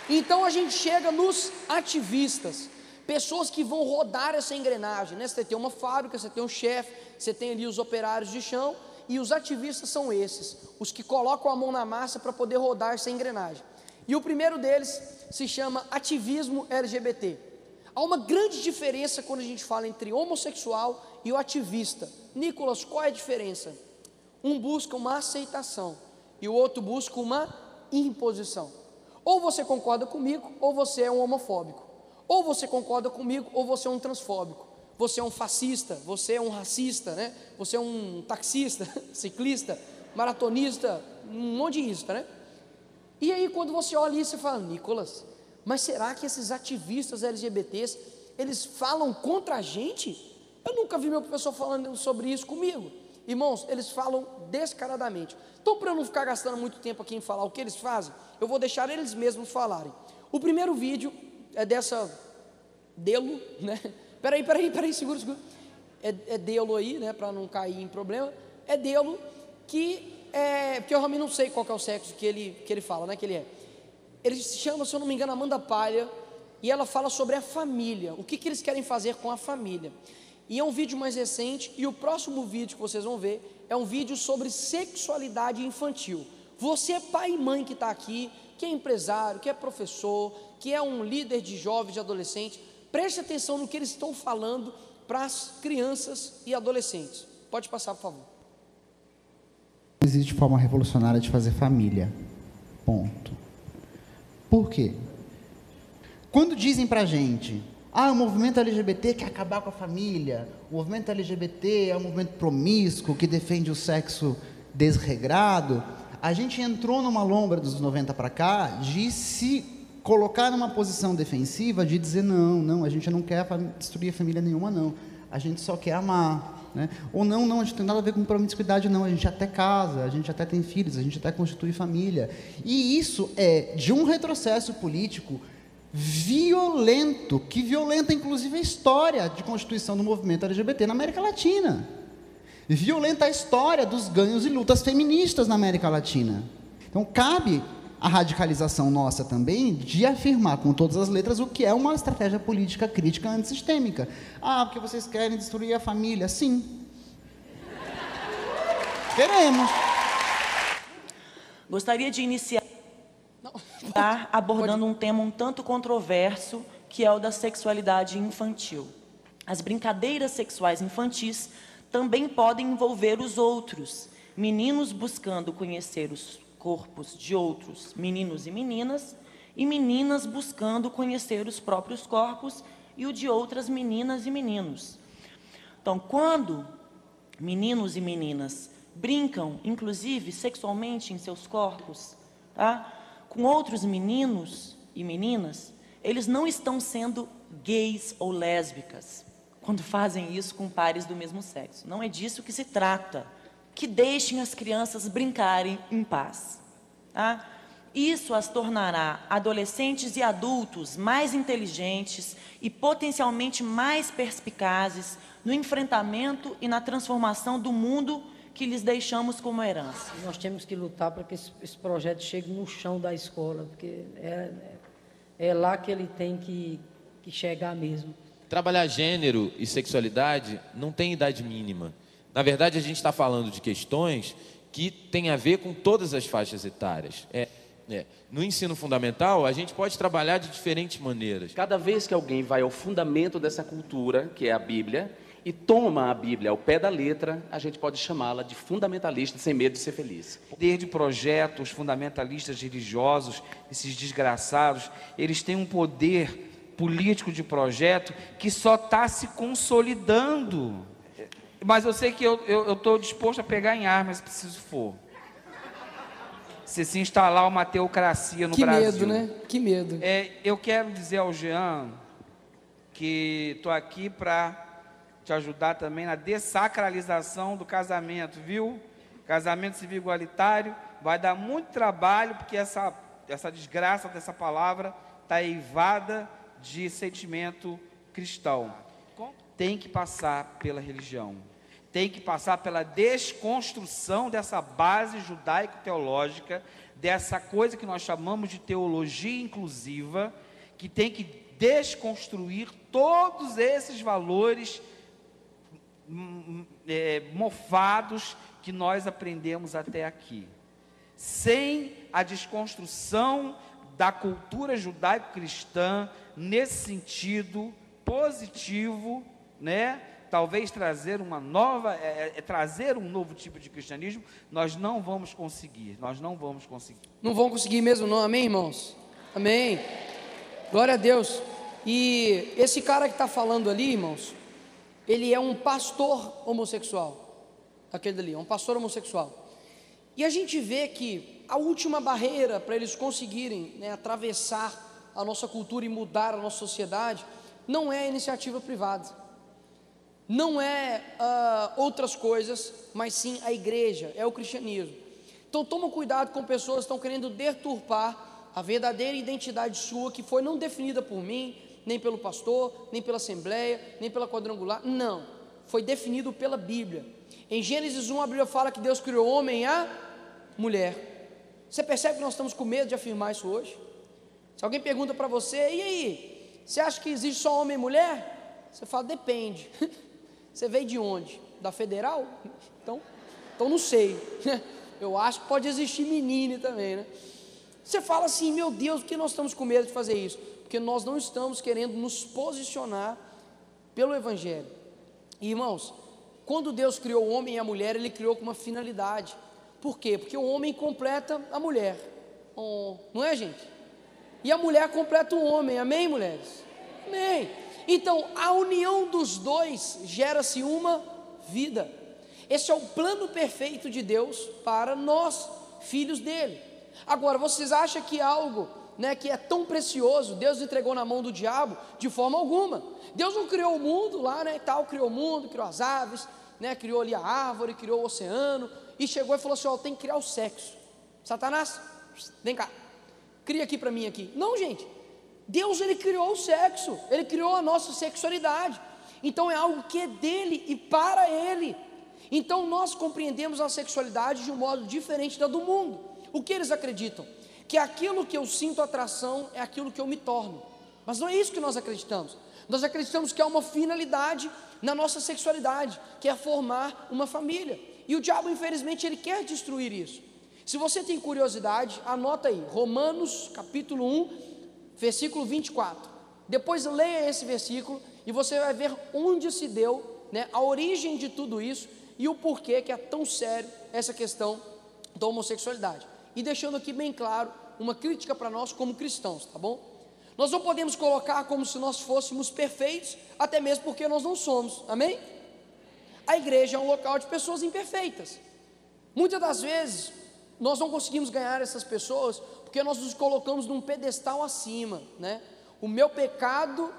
Então a gente chega nos ativistas, pessoas que vão rodar essa engrenagem. Né? Você tem uma fábrica, você tem um chefe, você tem ali os operários de chão, e os ativistas são esses, os que colocam a mão na massa para poder rodar essa engrenagem. E o primeiro deles se chama ativismo LGBT. Há uma grande diferença quando a gente fala entre homossexual e o ativista. Nicolas, qual é a diferença? Um busca uma aceitação e o outro busca uma imposição. Ou você concorda comigo, ou você é um homofóbico. Ou você concorda comigo, ou você é um transfóbico. Você é um fascista, você é um racista, né? Você é um taxista, ciclista, maratonista, um monte isso, né? E aí quando você olha isso, você fala, Nicolas, mas será que esses ativistas LGBTs, eles falam contra a gente? Eu nunca vi meu professor falando sobre isso comigo. Irmãos, eles falam descaradamente. Então, para eu não ficar gastando muito tempo aqui em falar o que eles fazem, eu vou deixar eles mesmos falarem. O primeiro vídeo é dessa Delo, né? Peraí, peraí, peraí, segura, segura. É, é Delo aí, né? Para não cair em problema. É Delo que é. Porque eu realmente não sei qual é o sexo que ele, que ele fala, né? Que ele é. Ele se chama, se eu não me engano, Amanda Palha. E ela fala sobre a família. O que, que eles querem fazer com a família. E é um vídeo mais recente, e o próximo vídeo que vocês vão ver é um vídeo sobre sexualidade infantil. Você pai e mãe que está aqui, que é empresário, que é professor, que é um líder de jovens e adolescentes, preste atenção no que eles estão falando para as crianças e adolescentes. Pode passar, por favor. Existe forma revolucionária de fazer família. Ponto. Por quê? Quando dizem para a gente, ah, o movimento LGBT quer acabar com a família. O movimento LGBT é um movimento promíscuo que defende o sexo desregrado. A gente entrou numa lombra dos 90 para cá de se colocar numa posição defensiva de dizer não, não, a gente não quer destruir a família nenhuma não. A gente só quer amar, né? Ou não, não, a gente não tem nada a ver com promiscuidade não, a gente até casa, a gente até tem filhos, a gente até constitui família. E isso é de um retrocesso político violento, que violenta inclusive a história de constituição do movimento LGBT na América Latina. Violenta a história dos ganhos e lutas feministas na América Latina. Então cabe a radicalização nossa também de afirmar com todas as letras o que é uma estratégia política crítica antissistêmica. Ah, porque vocês querem destruir a família? Sim. Queremos. Gostaria de iniciar está abordando um tema um tanto controverso, que é o da sexualidade infantil. As brincadeiras sexuais infantis também podem envolver os outros, meninos buscando conhecer os corpos de outros meninos e meninas, e meninas buscando conhecer os próprios corpos e o de outras meninas e meninos. Então, quando meninos e meninas brincam, inclusive sexualmente em seus corpos, tá? com outros meninos e meninas, eles não estão sendo gays ou lésbicas quando fazem isso com pares do mesmo sexo. Não é disso que se trata. Que deixem as crianças brincarem em paz. Tá? Isso as tornará adolescentes e adultos mais inteligentes e potencialmente mais perspicazes no enfrentamento e na transformação do mundo que lhes deixamos como herança. Nós temos que lutar para que esse, projeto chegue no chão da escola, porque é, é lá que ele tem que, que chegar mesmo. Trabalhar gênero e sexualidade não tem idade mínima. Na verdade, a gente está falando de questões que têm a ver com todas as faixas etárias. É, é. No ensino fundamental, a gente pode trabalhar de diferentes maneiras. Cada vez que alguém vai ao fundamento dessa cultura, que é a Bíblia, e toma a Bíblia ao pé da letra, a gente pode chamá-la de fundamentalista sem medo de ser feliz. Desde projetos fundamentalistas religiosos, esses desgraçados, eles têm um poder político de projeto que só está se consolidando. Mas eu sei que eu estou disposto a pegar em armas se preciso for. Se se instalar uma teocracia no que Brasil. Que medo, né? Que medo. É, eu quero dizer ao Jean que estou aqui para te ajudar também na dessacralização do casamento, viu? Casamento civil igualitário vai dar muito trabalho, porque essa, essa desgraça dessa palavra está eivada de sentimento cristão. Tem que passar pela religião, tem que passar pela desconstrução dessa base judaico-teológica, dessa coisa que nós chamamos de teologia inclusiva, que tem que desconstruir todos esses valores é, mofados que nós aprendemos até aqui. Sem a desconstrução da cultura judaico-cristã, nesse sentido, positivo, né? Talvez trazer uma nova, é, é, é trazer um novo tipo de cristianismo, nós não vamos conseguir, nós não vamos conseguir. Não vão conseguir mesmo, não, amém, irmãos? Amém. Glória a Deus. E esse cara que está falando ali, irmãos, ele é um pastor homossexual. Aquele dali, é um pastor homossexual. E a gente vê que a última barreira para eles conseguirem né, atravessar a nossa cultura e mudar a nossa sociedade não é a iniciativa privada, não é uh, outras coisas, mas sim a igreja, é o cristianismo. Então toma cuidado com pessoas que estão querendo deturpar a verdadeira identidade sua, que foi não definida por mim, nem pelo pastor, nem pela assembleia, nem pela quadrangular, não, foi definido pela Bíblia. Em Gênesis 1 a Bíblia fala que Deus criou homem e a mulher. Você percebe que nós estamos com medo de afirmar isso hoje? Se alguém pergunta para você, e aí, você acha que existe só homem e mulher? Você fala, depende. Você veio de onde? Da federal? Então, então não sei. Eu acho que pode existir menino também, né? Você fala assim, meu Deus, por que nós estamos com medo de fazer isso? Porque nós não estamos querendo nos posicionar pelo Evangelho. E, irmãos, quando Deus criou o homem e a mulher, Ele criou com uma finalidade. Por quê? Porque o homem completa a mulher. Oh, não é, gente? E a mulher completa o homem. Amém, mulheres? Amém. Então, a união dos dois gera-se uma vida. Esse é o plano perfeito de Deus para nós, filhos dele. Agora, vocês acham que algo né, que é tão precioso, Deus entregou na mão do diabo? De forma alguma. Deus não criou o mundo lá, né, tal, criou o mundo, criou as aves, né, criou ali a árvore, criou o oceano, e chegou e falou assim: Ó, tem que criar o sexo. Satanás, vem cá, cria aqui para mim aqui. Não, gente. Deus ele criou o sexo, ele criou a nossa sexualidade. Então é algo que é dele e para ele. Então nós compreendemos a sexualidade de um modo diferente da do mundo. O que eles acreditam? Que aquilo que eu sinto atração é aquilo que eu me torno. Mas não é isso que nós acreditamos. Nós acreditamos que há uma finalidade na nossa sexualidade, que é formar uma família. E o diabo, infelizmente, ele quer destruir isso. Se você tem curiosidade, anota aí, Romanos capítulo 1, versículo 24. Depois leia esse versículo e você vai ver onde se deu né, a origem de tudo isso e o porquê que é tão sério essa questão da homossexualidade. E deixando aqui bem claro uma crítica para nós como cristãos, tá bom? Nós não podemos colocar como se nós fôssemos perfeitos, até mesmo porque nós não somos, amém? A igreja é um local de pessoas imperfeitas. Muitas das vezes, nós não conseguimos ganhar essas pessoas porque nós nos colocamos num pedestal acima, né? O meu pecado,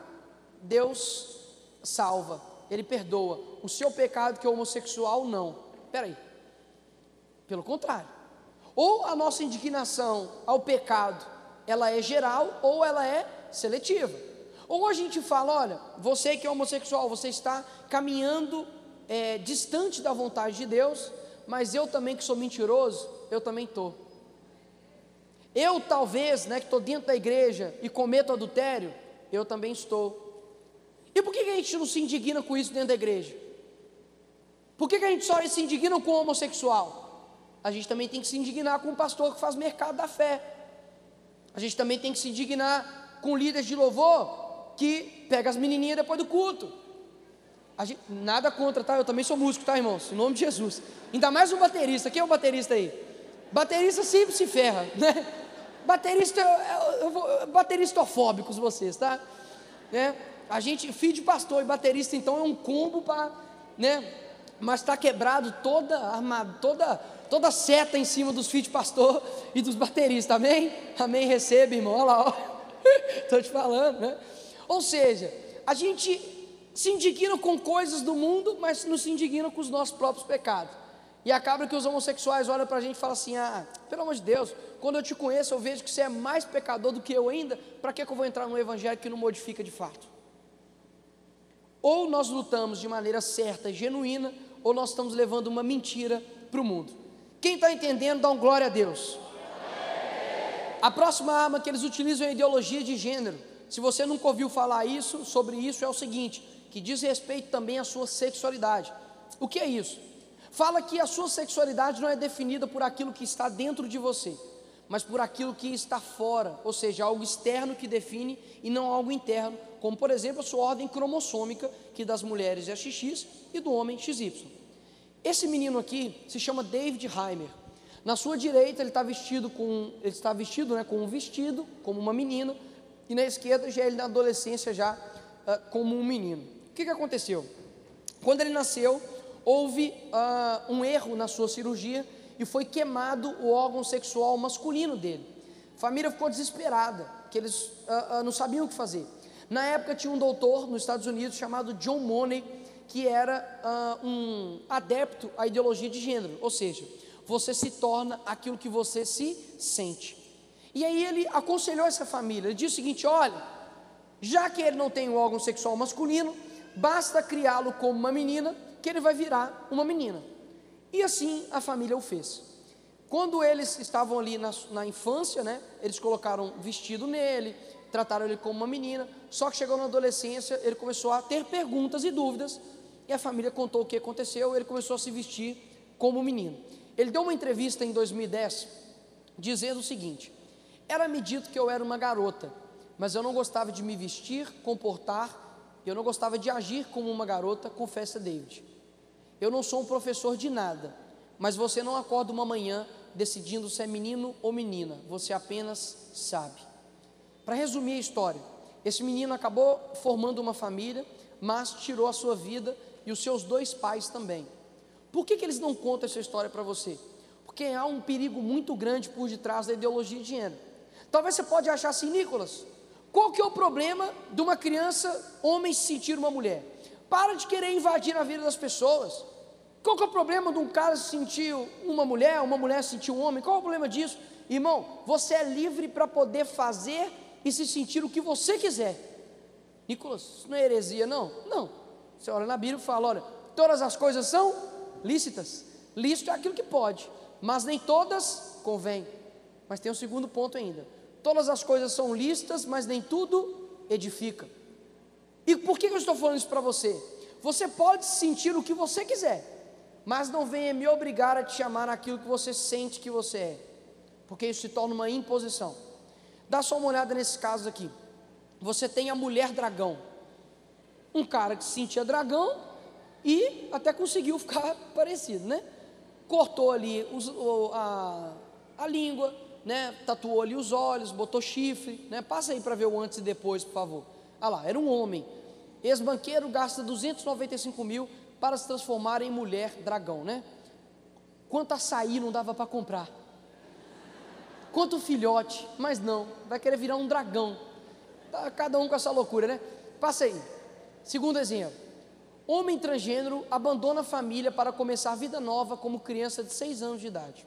Deus salva, Ele perdoa. O seu pecado, que é homossexual, não. Peraí. Pelo contrário. Ou a nossa indignação ao pecado, ela é geral ou ela é seletiva. Ou a gente fala, olha, você que é homossexual, você está caminhando é, distante da vontade de Deus, mas eu também que sou mentiroso, eu também estou. Eu talvez, né, que estou dentro da igreja e cometo adultério, eu também estou. E por que, que a gente não se indigna com isso dentro da igreja? Por que, que a gente só se indigna com o homossexual? A gente também tem que se indignar com o pastor que faz mercado da fé. A gente também tem que se indignar com líderes de louvor que pega as menininhas depois do culto. Gente, nada contra, tá? Eu também sou músico, tá, irmãos? Em nome de Jesus. Ainda mais um baterista. Quem é o baterista aí? Baterista sempre se ferra, né? Baterista, eu vou, bateristofóbicos vocês, tá? Né? A gente, filho de pastor e baterista, então, é um combo para, né? Mas está quebrado toda armada, toda, toda seta em cima dos filhos de pastor e dos bateristas, amém? Amém, recebe, irmão, olha lá, estou te falando, né? Ou seja, a gente se indignam com coisas do mundo, mas não se indignam com os nossos próprios pecados. E acaba que os homossexuais olham para a gente e falam assim: ah, pelo amor de Deus, quando eu te conheço, eu vejo que você é mais pecador do que eu ainda, para que, que eu vou entrar num evangelho que não modifica de fato? Ou nós lutamos de maneira certa e genuína, ou nós estamos levando uma mentira para o mundo. Quem está entendendo, dá um glória a Deus. A próxima arma que eles utilizam é a ideologia de gênero. Se você nunca ouviu falar isso, sobre isso, é o seguinte: que diz respeito também à sua sexualidade. O que é isso? Fala que a sua sexualidade não é definida por aquilo que está dentro de você, mas por aquilo que está fora, ou seja, algo externo que define e não algo interno, como por exemplo a sua ordem cromossômica, que das mulheres é XX e do homem XY. Esse menino aqui se chama David Heimer. Na sua direita ele está vestido com ele está vestido, né, com um vestido como uma menina e na esquerda já ele na adolescência já uh, como um menino. O que, que aconteceu? Quando ele nasceu houve uh, um erro na sua cirurgia e foi queimado o órgão sexual masculino dele. A família ficou desesperada, que eles uh, uh, não sabiam o que fazer. Na época tinha um doutor nos Estados Unidos chamado John Money, que era uh, um adepto à ideologia de gênero, ou seja, você se torna aquilo que você se sente. E aí ele aconselhou essa família, ele disse o seguinte: olha, já que ele não tem o órgão sexual masculino, basta criá-lo como uma menina, que ele vai virar uma menina. E assim a família o fez. Quando eles estavam ali na, na infância, né, eles colocaram vestido nele, trataram ele como uma menina, só que chegou na adolescência, ele começou a ter perguntas e dúvidas, e a família contou o que aconteceu, ele começou a se vestir como menino. Ele deu uma entrevista em 2010, dizendo o seguinte: Era-me dito que eu era uma garota, mas eu não gostava de me vestir, comportar, eu não gostava de agir como uma garota, confessa David. Eu não sou um professor de nada, mas você não acorda uma manhã decidindo se é menino ou menina, você apenas sabe. Para resumir a história, esse menino acabou formando uma família, mas tirou a sua vida e os seus dois pais também. Por que, que eles não contam essa história para você? Porque há um perigo muito grande por detrás da ideologia de gênero. Talvez você pode achar assim, Nicolas, qual que é o problema de uma criança, homem, se sentir uma mulher? Para de querer invadir a vida das pessoas. Qual é o problema de um cara se sentir uma mulher, uma mulher se sentir um homem? Qual é o problema disso? Irmão, você é livre para poder fazer e se sentir o que você quiser. Nicolas, isso não é heresia, não? Não. Você olha na Bíblia e fala: olha, todas as coisas são lícitas. Lícito é aquilo que pode, mas nem todas convém. Mas tem um segundo ponto ainda. Todas as coisas são lícitas, mas nem tudo edifica. E por que eu estou falando isso para você? Você pode sentir o que você quiser mas não venha me obrigar a te chamar aquilo que você sente que você é, porque isso se torna uma imposição. Dá só uma olhada nesse caso aqui. Você tem a mulher dragão, um cara que se sentia dragão e até conseguiu ficar parecido, né? Cortou ali os, a, a língua, né? Tatuou ali os olhos, botou chifre, né? Passa aí para ver o antes e depois, por favor. Ah lá, era um homem. Ex-banqueiro gasta 295 mil para se transformar em mulher dragão, né? Quanto açaí não dava para comprar? Quanto filhote, mas não, vai querer virar um dragão. Tá, cada um com essa loucura, né? Passa aí. Segundo exemplo. Homem transgênero abandona a família para começar vida nova como criança de 6 anos de idade.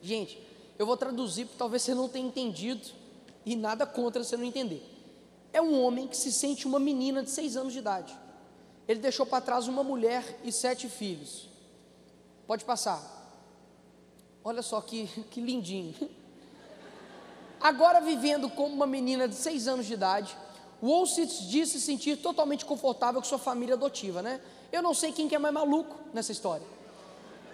Gente, eu vou traduzir porque talvez você não tenha entendido e nada contra você não entender. É um homem que se sente uma menina de 6 anos de idade ele deixou para trás uma mulher e sete filhos. Pode passar. Olha só que, que lindinho. Agora vivendo como uma menina de seis anos de idade, Wolsitz diz se sentir totalmente confortável com sua família adotiva, né? Eu não sei quem que é mais maluco nessa história.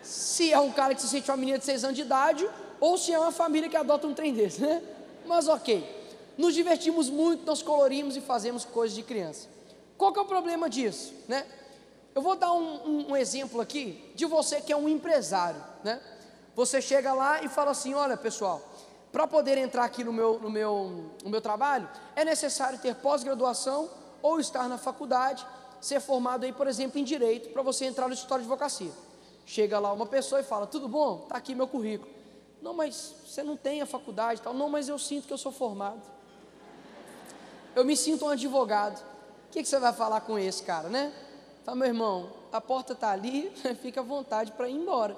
Se é um cara que se sente uma menina de seis anos de idade, ou se é uma família que adota um trem desse, né? Mas ok. Nos divertimos muito, nós colorimos e fazemos coisas de criança. Qual que é o problema disso, né? Eu vou dar um, um, um exemplo aqui de você que é um empresário, né? Você chega lá e fala assim, olha pessoal, para poder entrar aqui no meu, no, meu, no meu trabalho, é necessário ter pós-graduação ou estar na faculdade, ser formado aí, por exemplo, em Direito, para você entrar no escritório de advocacia. Chega lá uma pessoa e fala, tudo bom? Está aqui meu currículo. Não, mas você não tem a faculdade tal. Não, mas eu sinto que eu sou formado. Eu me sinto um advogado. O que, que, você vai falar com esse cara, né? Fala, meu irmão, a porta está ali, fica à vontade para ir embora.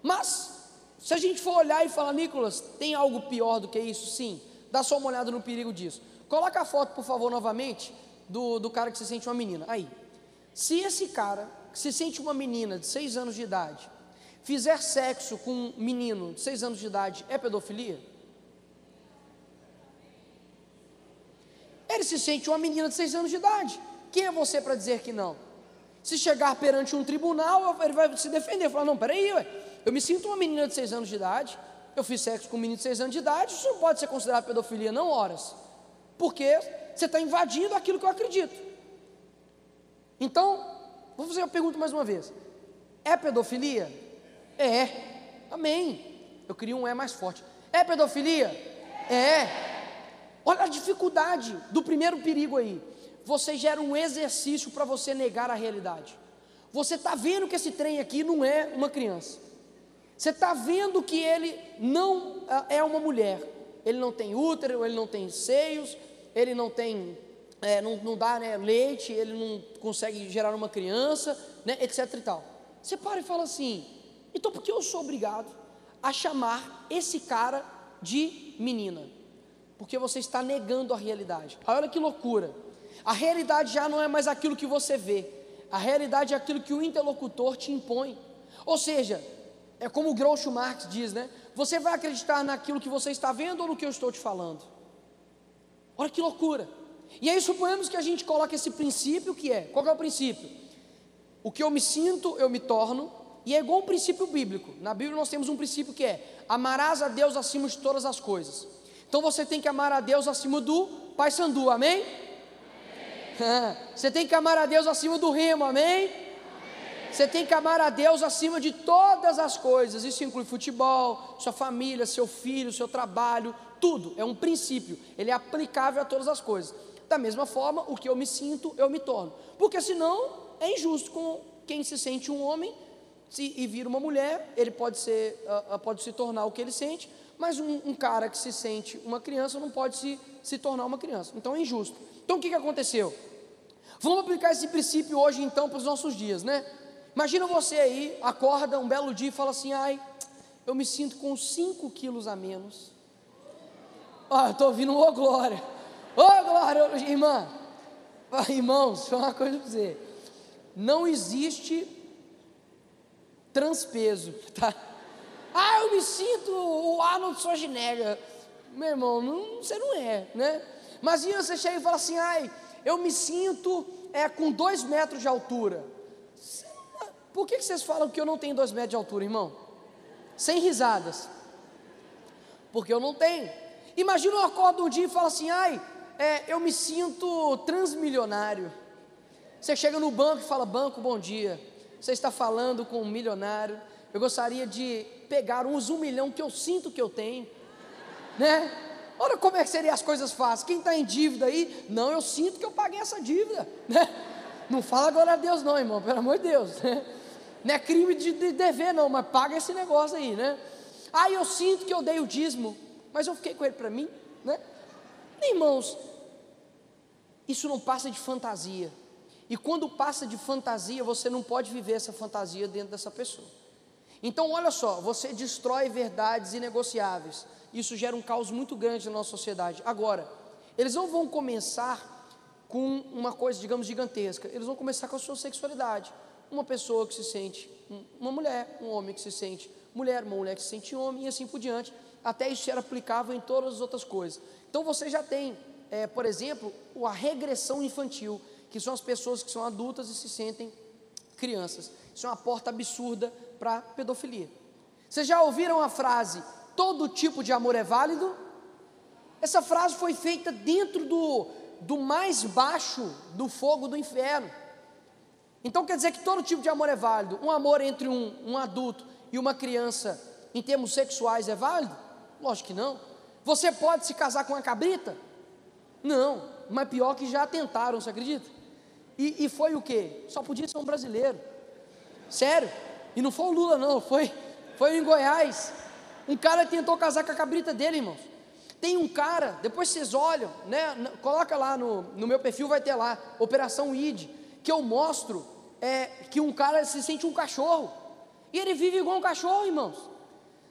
Mas, se a gente for olhar e falar, Nicolas, tem algo pior do que isso? Sim, dá só uma olhada no perigo disso. Coloca a foto, por favor, novamente, do, do cara que se sente uma menina. Aí, se esse cara, que se sente uma menina de 6 anos de idade, fizer sexo com um menino de 6 anos de idade, é pedofilia? Ele se sente uma menina de seis anos de idade. Quem é você para dizer que não? Se chegar perante um tribunal, ele vai se defender, falar: não, peraí, ué, eu me sinto uma menina de seis anos de idade, eu fiz sexo com um menino de 6 anos de idade, isso não pode ser considerado pedofilia, não horas. Porque você está invadindo aquilo que eu acredito. Então, vou fazer uma pergunta mais uma vez: é pedofilia? É. Amém. Eu queria um é mais forte. É pedofilia? É. Olha a dificuldade do primeiro perigo aí. Você gera um exercício para você negar a realidade. Você está vendo que esse trem aqui não é uma criança. Você está vendo que ele não ah, é uma mulher. Ele não tem útero, ele não tem seios, ele não tem, é, não, não dá né, leite, ele não consegue gerar uma criança, né, etc e tal. Você para e fala assim: então por que eu sou obrigado a chamar esse cara de menina? Porque você está negando a realidade. Olha que loucura. A realidade já não é mais aquilo que você vê. A realidade é aquilo que o interlocutor te impõe. Ou seja, é como o Groucho Marx diz, né? Você vai acreditar naquilo que você está vendo ou no que eu estou te falando? Olha que loucura. E aí suponhamos que a gente coloque esse princípio que é, qual é o princípio? O que eu me sinto, eu me torno, e é igual um princípio bíblico. Na Bíblia nós temos um princípio que é: amarás a Deus acima de todas as coisas. Então você tem que amar a Deus acima do Pai Sandu, amém? amém. Você tem que amar a Deus acima do remo, amém? Você tem que amar a Deus acima de todas as coisas. Isso inclui futebol, sua família, seu filho, seu trabalho, tudo. É um princípio. Ele é aplicável a todas as coisas. Da mesma forma, o que eu me sinto, eu me torno. Porque senão é injusto com quem se sente um homem se, e vira uma mulher. Ele pode ser, uh, pode se tornar o que ele sente, mas um, um, cara que se sente uma criança não pode se, se tornar uma criança. Então é injusto. Então o que, que aconteceu? Vamos aplicar esse princípio hoje então para os nossos dias, né? Imagina você aí, acorda um belo dia e fala assim: ai, eu me sinto com 5 quilos a menos. Ó, eu estou ouvindo um ô glória, ô glória, irmã, irmãos, só uma coisa para dizer: não existe transpeso, tá? Ah, eu me sinto o Arnold Schwarzenegger. Meu irmão, não, você não é, né? Mas você chega e fala assim: ai, eu me sinto é, com dois metros de altura. Por que, que vocês falam que eu não tenho dois metros de altura, irmão? Sem risadas. Porque eu não tenho. Imagina eu acordo um dia e falo assim, ai, é, eu me sinto transmilionário. Você chega no banco e fala, banco, bom dia. Você está falando com um milionário. Eu gostaria de pegar uns um milhão que eu sinto que eu tenho. Né? Olha como é que seriam as coisas fáceis. Quem está em dívida aí, não, eu sinto que eu paguei essa dívida. Né? Não fala agora a Deus, não, irmão, pelo amor de Deus. Né? Não é crime de, dever, não, mas paga esse negócio aí, né? Ah, eu sinto que eu dei o dízimo, mas eu fiquei com ele para mim, né? Irmãos, isso não passa de fantasia. E quando passa de fantasia, você não pode viver essa fantasia dentro dessa pessoa. Então, olha só, você destrói verdades inegociáveis. Isso gera um caos muito grande na nossa sociedade. Agora, eles não vão começar com uma coisa, digamos, gigantesca. Eles vão começar com a sua sexualidade uma pessoa que se sente uma mulher, um homem que se sente mulher, uma mulher que se sente homem e assim por diante. Até isso era aplicável em todas as outras coisas. Então você já tem, é, por exemplo, a regressão infantil, que são as pessoas que são adultas e se sentem crianças. Isso é uma porta absurda para pedofilia. Vocês já ouviram a frase: todo tipo de amor é válido? Essa frase foi feita dentro do, do mais baixo do fogo do inferno. Então quer dizer que todo tipo de amor é válido. Um amor entre um, um adulto e uma criança, em termos sexuais, é válido? Lógico que não. Você pode se casar com uma cabrita? Não, mas pior que já tentaram, você acredita? E, e foi o que? Só podia ser um brasileiro. Sério? E não foi o Lula, não, foi, foi em Goiás. Um cara tentou casar com a cabrita dele, irmãos. Tem um cara, depois vocês olham, né? Coloca lá no, no meu perfil, vai ter lá, Operação ID que eu mostro é que um cara se sente um cachorro. E ele vive igual um cachorro, irmãos.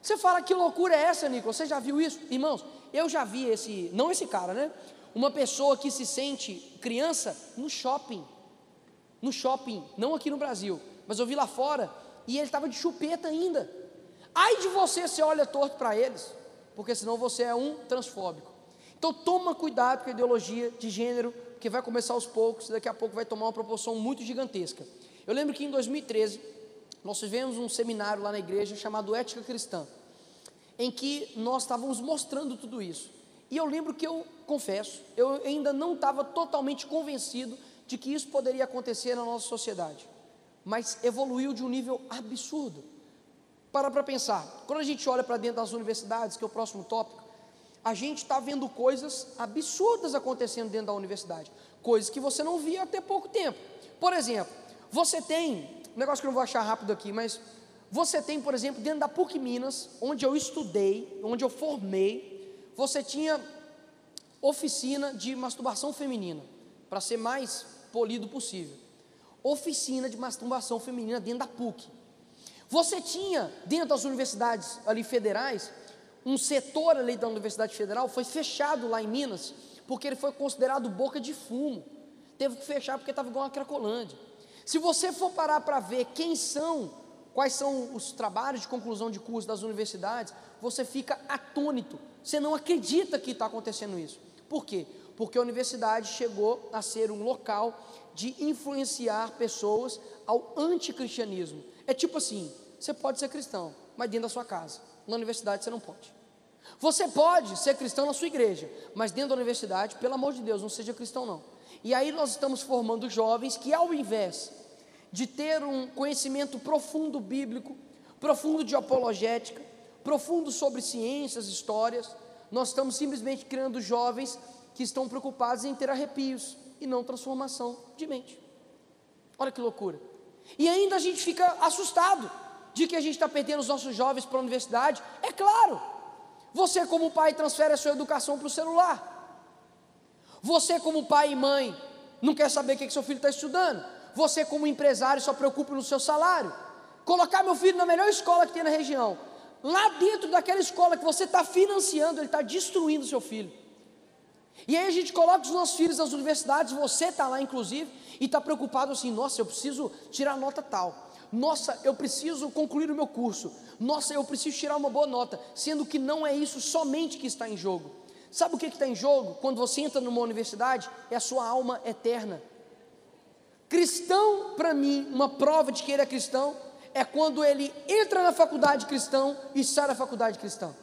Você fala que loucura é essa, Nico? Você já viu isso? Irmãos, eu já vi esse, não esse cara, né? Uma pessoa que se sente criança no shopping. No shopping, não aqui no Brasil, mas eu vi lá fora e ele estava de chupeta ainda. Ai de você, você olha torto para eles, porque senão você é um transfóbico. Então toma cuidado com a ideologia de gênero que vai começar aos poucos, daqui a pouco vai tomar uma proporção muito gigantesca. Eu lembro que em 2013, nós tivemos um seminário lá na igreja chamado Ética Cristã. em que nós estávamos mostrando tudo isso. E eu lembro que eu confesso, eu ainda não estava totalmente convencido de que isso poderia acontecer na nossa sociedade, mas evoluiu de um nível absurdo. Para para pensar, quando a gente olha para dentro das universidades, que é o próximo tópico, a gente está vendo coisas absurdas acontecendo dentro da universidade, coisas que você não via até pouco tempo. Por exemplo, você tem, um negócio que eu não vou achar rápido aqui, mas você tem, por exemplo, dentro da PUC Minas, onde eu estudei, onde eu formei, você tinha oficina de masturbação feminina, para ser mais polido possível. Oficina de masturbação feminina dentro da PUC. Você tinha, dentro das universidades ali federais, um setor ali da Universidade Federal foi fechado lá em Minas, porque ele foi considerado boca de fumo. Teve que fechar porque estava igual uma Cracolândia. Se você for parar para ver quem são, quais são os trabalhos de conclusão de curso das universidades, você fica atônito. Você não acredita que está acontecendo isso. Por quê? Porque a universidade chegou a ser um local de influenciar pessoas ao anticristianismo. É tipo assim: você pode ser cristão, mas dentro da sua casa. Na universidade você não pode. Você pode ser cristão na sua igreja, mas dentro da universidade, pelo amor de Deus, não seja cristão não. E aí nós estamos formando jovens que, ao invés de ter um conhecimento profundo bíblico, profundo de apologética, profundo sobre ciências, histórias, nós estamos simplesmente criando jovens que estão preocupados em ter arrepios e não transformação de mente. Olha que loucura. E ainda a gente fica assustado de que a gente está perdendo os nossos jovens para a universidade. É claro, você, como pai, transfere a sua educação para o celular. Você, como pai e mãe, não quer saber o que, que seu filho está estudando. Você, como empresário, só preocupa no seu salário. Colocar meu filho na melhor escola que tem na região. Lá dentro daquela escola que você está financiando, ele está destruindo seu filho. E aí a gente coloca os nossos filhos nas universidades, você está lá inclusive, e está preocupado assim: nossa, eu preciso tirar nota tal. Nossa, eu preciso concluir o meu curso. Nossa, eu preciso tirar uma boa nota. Sendo que não é isso somente que está em jogo. Sabe o que está em jogo quando você entra numa universidade? É a sua alma eterna. Cristão, para mim, uma prova de que ele é cristão, é quando ele entra na faculdade cristão e sai da faculdade cristã.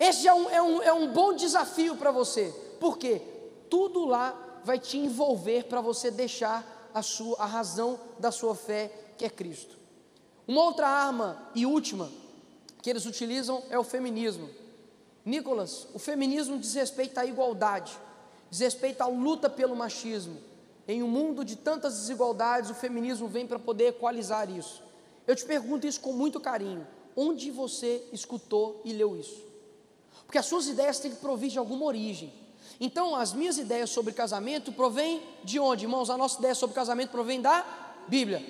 Esse é um, é um, é um bom desafio para você, porque tudo lá vai te envolver para você deixar a, sua, a razão da sua fé, que é Cristo. Uma outra arma e última que eles utilizam é o feminismo. Nicolas, o feminismo diz respeito à igualdade, diz respeito à luta pelo machismo. Em um mundo de tantas desigualdades, o feminismo vem para poder equalizar isso. Eu te pergunto isso com muito carinho: onde você escutou e leu isso? Porque as suas ideias têm que provir de alguma origem. Então, as minhas ideias sobre casamento provêm de onde, irmãos? A nossa ideia sobre casamento provém da Bíblia.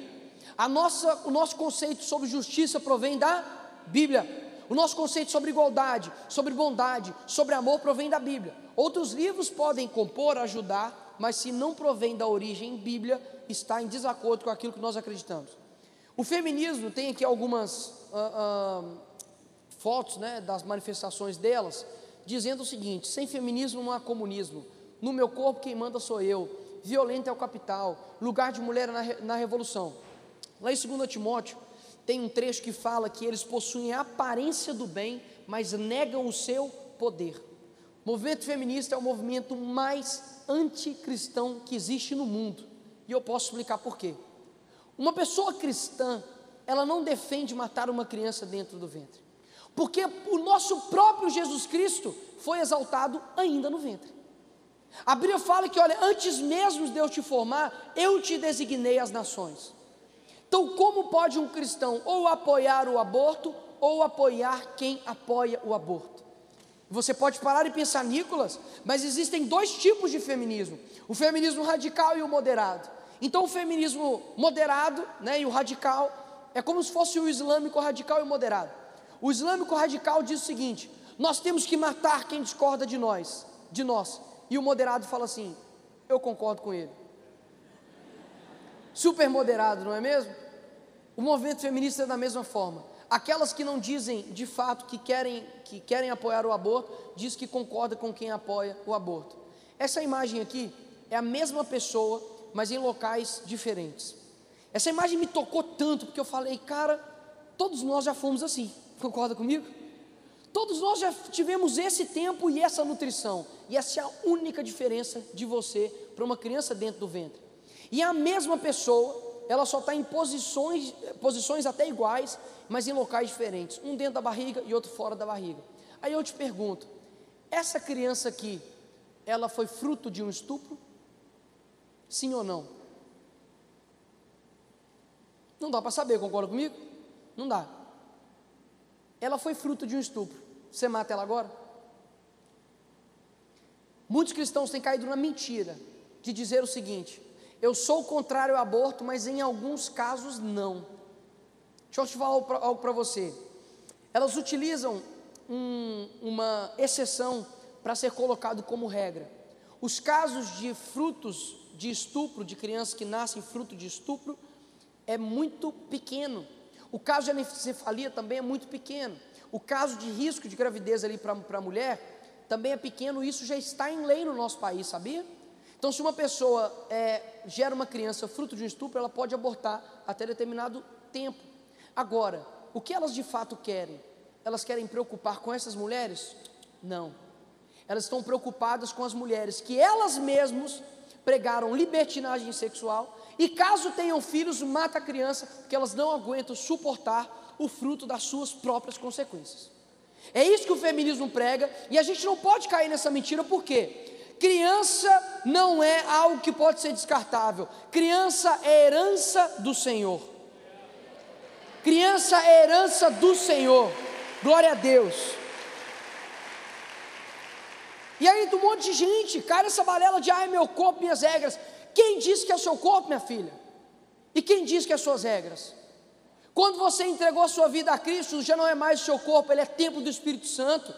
A nossa, o nosso conceito sobre justiça provém da Bíblia. O nosso conceito sobre igualdade, sobre bondade, sobre amor provém da Bíblia. Outros livros podem compor, ajudar, mas se não provém da origem Bíblia, está em desacordo com aquilo que nós acreditamos. O feminismo tem aqui algumas uh, uh, fotos né, das manifestações delas, dizendo o seguinte: sem feminismo não há comunismo. No meu corpo quem manda sou eu. Violento é o capital. Lugar de mulher na, na revolução. Lá em 2 Timóteo, tem um trecho que fala que eles possuem a aparência do bem, mas negam o seu poder. O movimento feminista é o movimento mais anticristão que existe no mundo. E eu posso explicar por quê. Uma pessoa cristã, ela não defende matar uma criança dentro do ventre. Porque o nosso próprio Jesus Cristo foi exaltado ainda no ventre. A Bíblia fala que, olha, antes mesmo de eu te formar, eu te designei as nações. Então, como pode um cristão ou apoiar o aborto ou apoiar quem apoia o aborto? Você pode parar e pensar, Nicolas, mas existem dois tipos de feminismo: o feminismo radical e o moderado. Então, o feminismo moderado né, e o radical é como se fosse o islâmico radical e moderado. O islâmico radical diz o seguinte: nós temos que matar quem discorda de nós, de nós. E o moderado fala assim: eu concordo com ele super moderado, não é mesmo? O movimento feminista é da mesma forma. Aquelas que não dizem de fato que querem, que querem apoiar o aborto, diz que concorda com quem apoia o aborto. Essa imagem aqui é a mesma pessoa, mas em locais diferentes. Essa imagem me tocou tanto porque eu falei, cara, todos nós já fomos assim. Concorda comigo? Todos nós já tivemos esse tempo e essa nutrição, e essa é a única diferença de você para uma criança dentro do ventre. E a mesma pessoa, ela só está em posições, posições até iguais, mas em locais diferentes, um dentro da barriga e outro fora da barriga. Aí eu te pergunto: essa criança aqui, ela foi fruto de um estupro? Sim ou não? Não dá para saber, concorda comigo? Não dá. Ela foi fruto de um estupro. Você mata ela agora? Muitos cristãos têm caído na mentira de dizer o seguinte: eu sou contrário ao aborto, mas em alguns casos não. Deixa eu te falar algo para você. Elas utilizam um, uma exceção para ser colocado como regra. Os casos de frutos de estupro, de crianças que nascem fruto de estupro, é muito pequeno. O caso de anencefalia também é muito pequeno. O caso de risco de gravidez ali para a mulher também é pequeno. Isso já está em lei no nosso país, sabia? Então, se uma pessoa é, gera uma criança fruto de um estupro, ela pode abortar até determinado tempo. Agora, o que elas de fato querem? Elas querem preocupar com essas mulheres? Não. Elas estão preocupadas com as mulheres que elas mesmas pregaram libertinagem sexual e caso tenham filhos, mata a criança, porque elas não aguentam suportar o fruto das suas próprias consequências. É isso que o feminismo prega, e a gente não pode cair nessa mentira, por quê? Criança não é algo que pode ser descartável. Criança é herança do Senhor. Criança é herança do Senhor. Glória a Deus. E aí um monte de gente cai nessa balela de ai meu corpo, minhas regras. Quem disse que é o seu corpo, minha filha? E quem diz que é as suas regras? Quando você entregou a sua vida a Cristo, já não é mais o seu corpo, ele é templo do Espírito Santo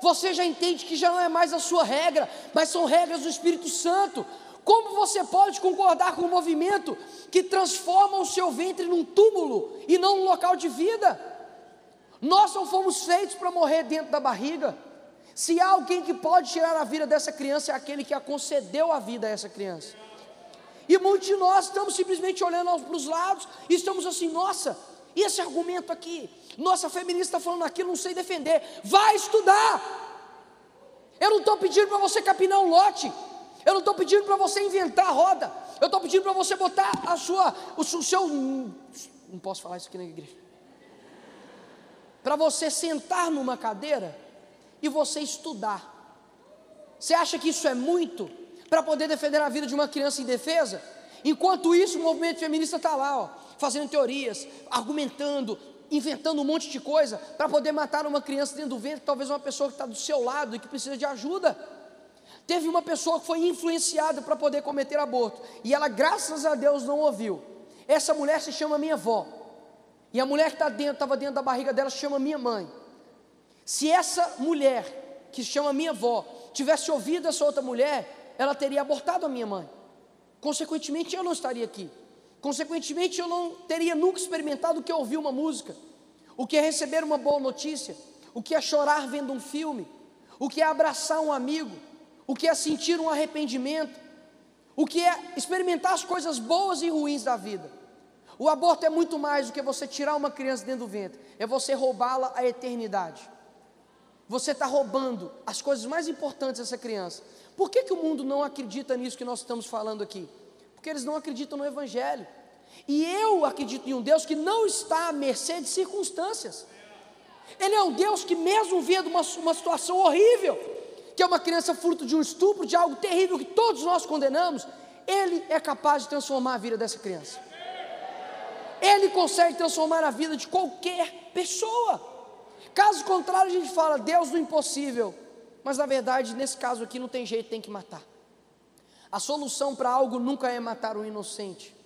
você já entende que já não é mais a sua regra, mas são regras do Espírito Santo. Como você pode concordar com um movimento que transforma o seu ventre num túmulo e não num local de vida? Nós não fomos feitos para morrer dentro da barriga. Se há alguém que pode tirar a vida dessa criança, é aquele que a concedeu a vida a essa criança. E muitos de nós estamos simplesmente olhando para os lados e estamos assim, nossa, esse argumento aqui? Nossa, feminista está falando aquilo, não sei defender. Vai estudar! Eu não estou pedindo para você capinar um lote. Eu não estou pedindo para você inventar a roda. Eu estou pedindo para você botar a sua, o, o seu. Não posso falar isso aqui na igreja. Para você sentar numa cadeira e você estudar. Você acha que isso é muito para poder defender a vida de uma criança indefesa? Enquanto isso, o movimento feminista está lá, ó, fazendo teorias, argumentando, inventando um monte de coisa para poder matar uma criança dentro do ventre, talvez uma pessoa que está do seu lado e que precisa de ajuda. Teve uma pessoa que foi influenciada para poder cometer aborto e ela, graças a Deus, não ouviu. Essa mulher se chama minha avó. E a mulher que está dentro, estava dentro da barriga dela, se chama minha mãe. Se essa mulher, que se chama minha avó, tivesse ouvido essa outra mulher, ela teria abortado a minha mãe. Consequentemente, eu não estaria aqui. Consequentemente, eu não teria nunca experimentado o que é ouvir uma música, o que é receber uma boa notícia, o que é chorar vendo um filme, o que é abraçar um amigo, o que é sentir um arrependimento, o que é experimentar as coisas boas e ruins da vida. O aborto é muito mais do que você tirar uma criança dentro do ventre, é você roubá-la a eternidade. Você está roubando as coisas mais importantes dessa criança. Por que, que o mundo não acredita nisso que nós estamos falando aqui? Porque eles não acreditam no Evangelho. E eu acredito em um Deus que não está à mercê de circunstâncias. Ele é um Deus que, mesmo vendo uma, uma situação horrível, que é uma criança fruto de um estupro, de algo terrível que todos nós condenamos, Ele é capaz de transformar a vida dessa criança. Ele consegue transformar a vida de qualquer pessoa. Caso contrário, a gente fala Deus do impossível. Mas na verdade, nesse caso aqui, não tem jeito, tem que matar. A solução para algo nunca é matar o inocente.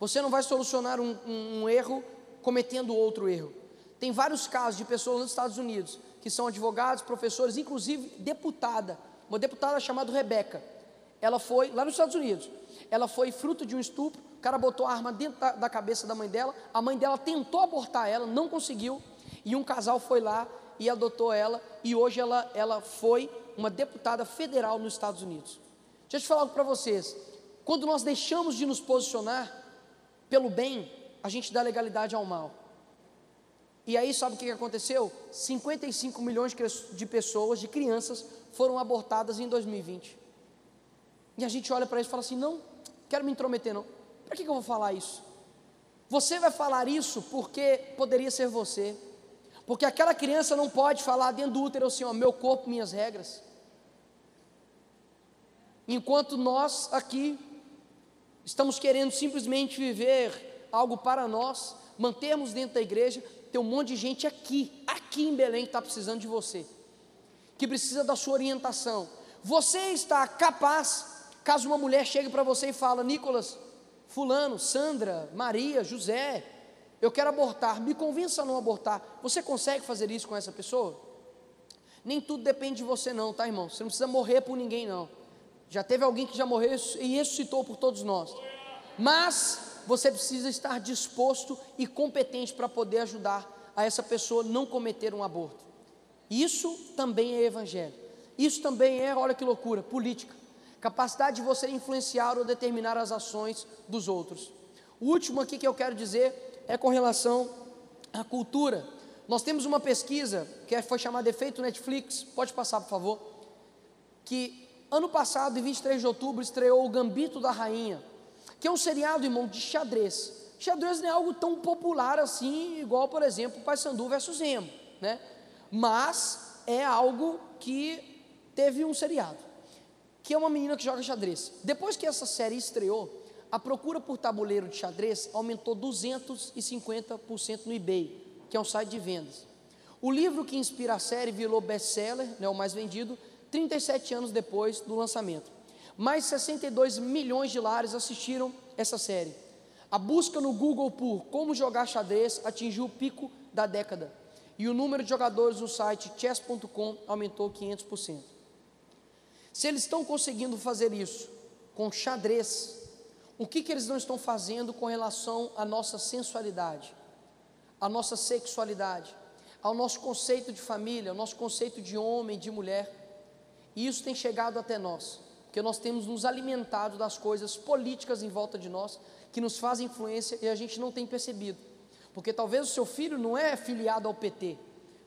Você não vai solucionar um, um, um, erro cometendo outro erro. Tem vários casos de pessoas nos Estados Unidos que são advogados, professores, inclusive deputada, uma deputada chamada Rebeca. Ela foi, lá nos Estados Unidos, ela foi fruto de um estupro, o cara botou a arma dentro da, da cabeça da mãe dela, a mãe dela tentou abortar ela, não conseguiu, e um casal foi lá e adotou ela, e hoje ela, ela foi uma deputada federal nos Estados Unidos. Deixa eu te falar algo para vocês. Quando nós deixamos de nos posicionar pelo bem, a gente dá legalidade ao mal. E aí, sabe o que aconteceu? 55 milhões de pessoas, de crianças, foram abortadas em 2020. E a gente olha para isso e fala assim: não, quero me intrometer, não. Para que, que eu vou falar isso? Você vai falar isso porque poderia ser você. Porque aquela criança não pode falar dentro do útero assim, meu corpo, minhas regras. Enquanto nós aqui estamos querendo simplesmente viver algo para nós, mantermos dentro da igreja, tem um monte de gente aqui, aqui em Belém, que está precisando de você, que precisa da sua orientação. Você está capaz, caso uma mulher chegue para você e fala, Nicolas, Fulano, Sandra, Maria, José, eu quero abortar, me convença a não abortar. Você consegue fazer isso com essa pessoa? Nem tudo depende de você, não, tá, irmão? Você não precisa morrer por ninguém, não. Já teve alguém que já morreu e ressuscitou por todos nós. Mas você precisa estar disposto e competente para poder ajudar a essa pessoa não cometer um aborto. Isso também é evangelho. Isso também é, olha que loucura, política. Capacidade de você influenciar ou determinar as ações dos outros. O último aqui que eu quero dizer é com relação à cultura. Nós temos uma pesquisa que foi chamada Efeito Netflix, pode passar por favor, que ano passado, em 23 de outubro, estreou o Gambito da Rainha que é um seriado, irmão, de xadrez. Xadrez não é algo tão popular assim, igual, por exemplo, Paysandu versus Remo, né? Mas é algo que teve um seriado, que é uma menina que joga xadrez. Depois que essa série estreou, a procura por tabuleiro de xadrez aumentou 250% no eBay, que é um site de vendas. O livro que inspira a série virou best-seller, né, o mais vendido, 37 anos depois do lançamento. Mais 62 milhões de lares assistiram essa série. A busca no Google por como jogar xadrez atingiu o pico da década. E o número de jogadores no site chess.com aumentou 500%. Se eles estão conseguindo fazer isso com xadrez, o que, que eles não estão fazendo com relação à nossa sensualidade, à nossa sexualidade, ao nosso conceito de família, ao nosso conceito de homem, de mulher? E isso tem chegado até nós porque nós temos nos alimentado das coisas políticas em volta de nós, que nos fazem influência e a gente não tem percebido. Porque talvez o seu filho não é filiado ao PT,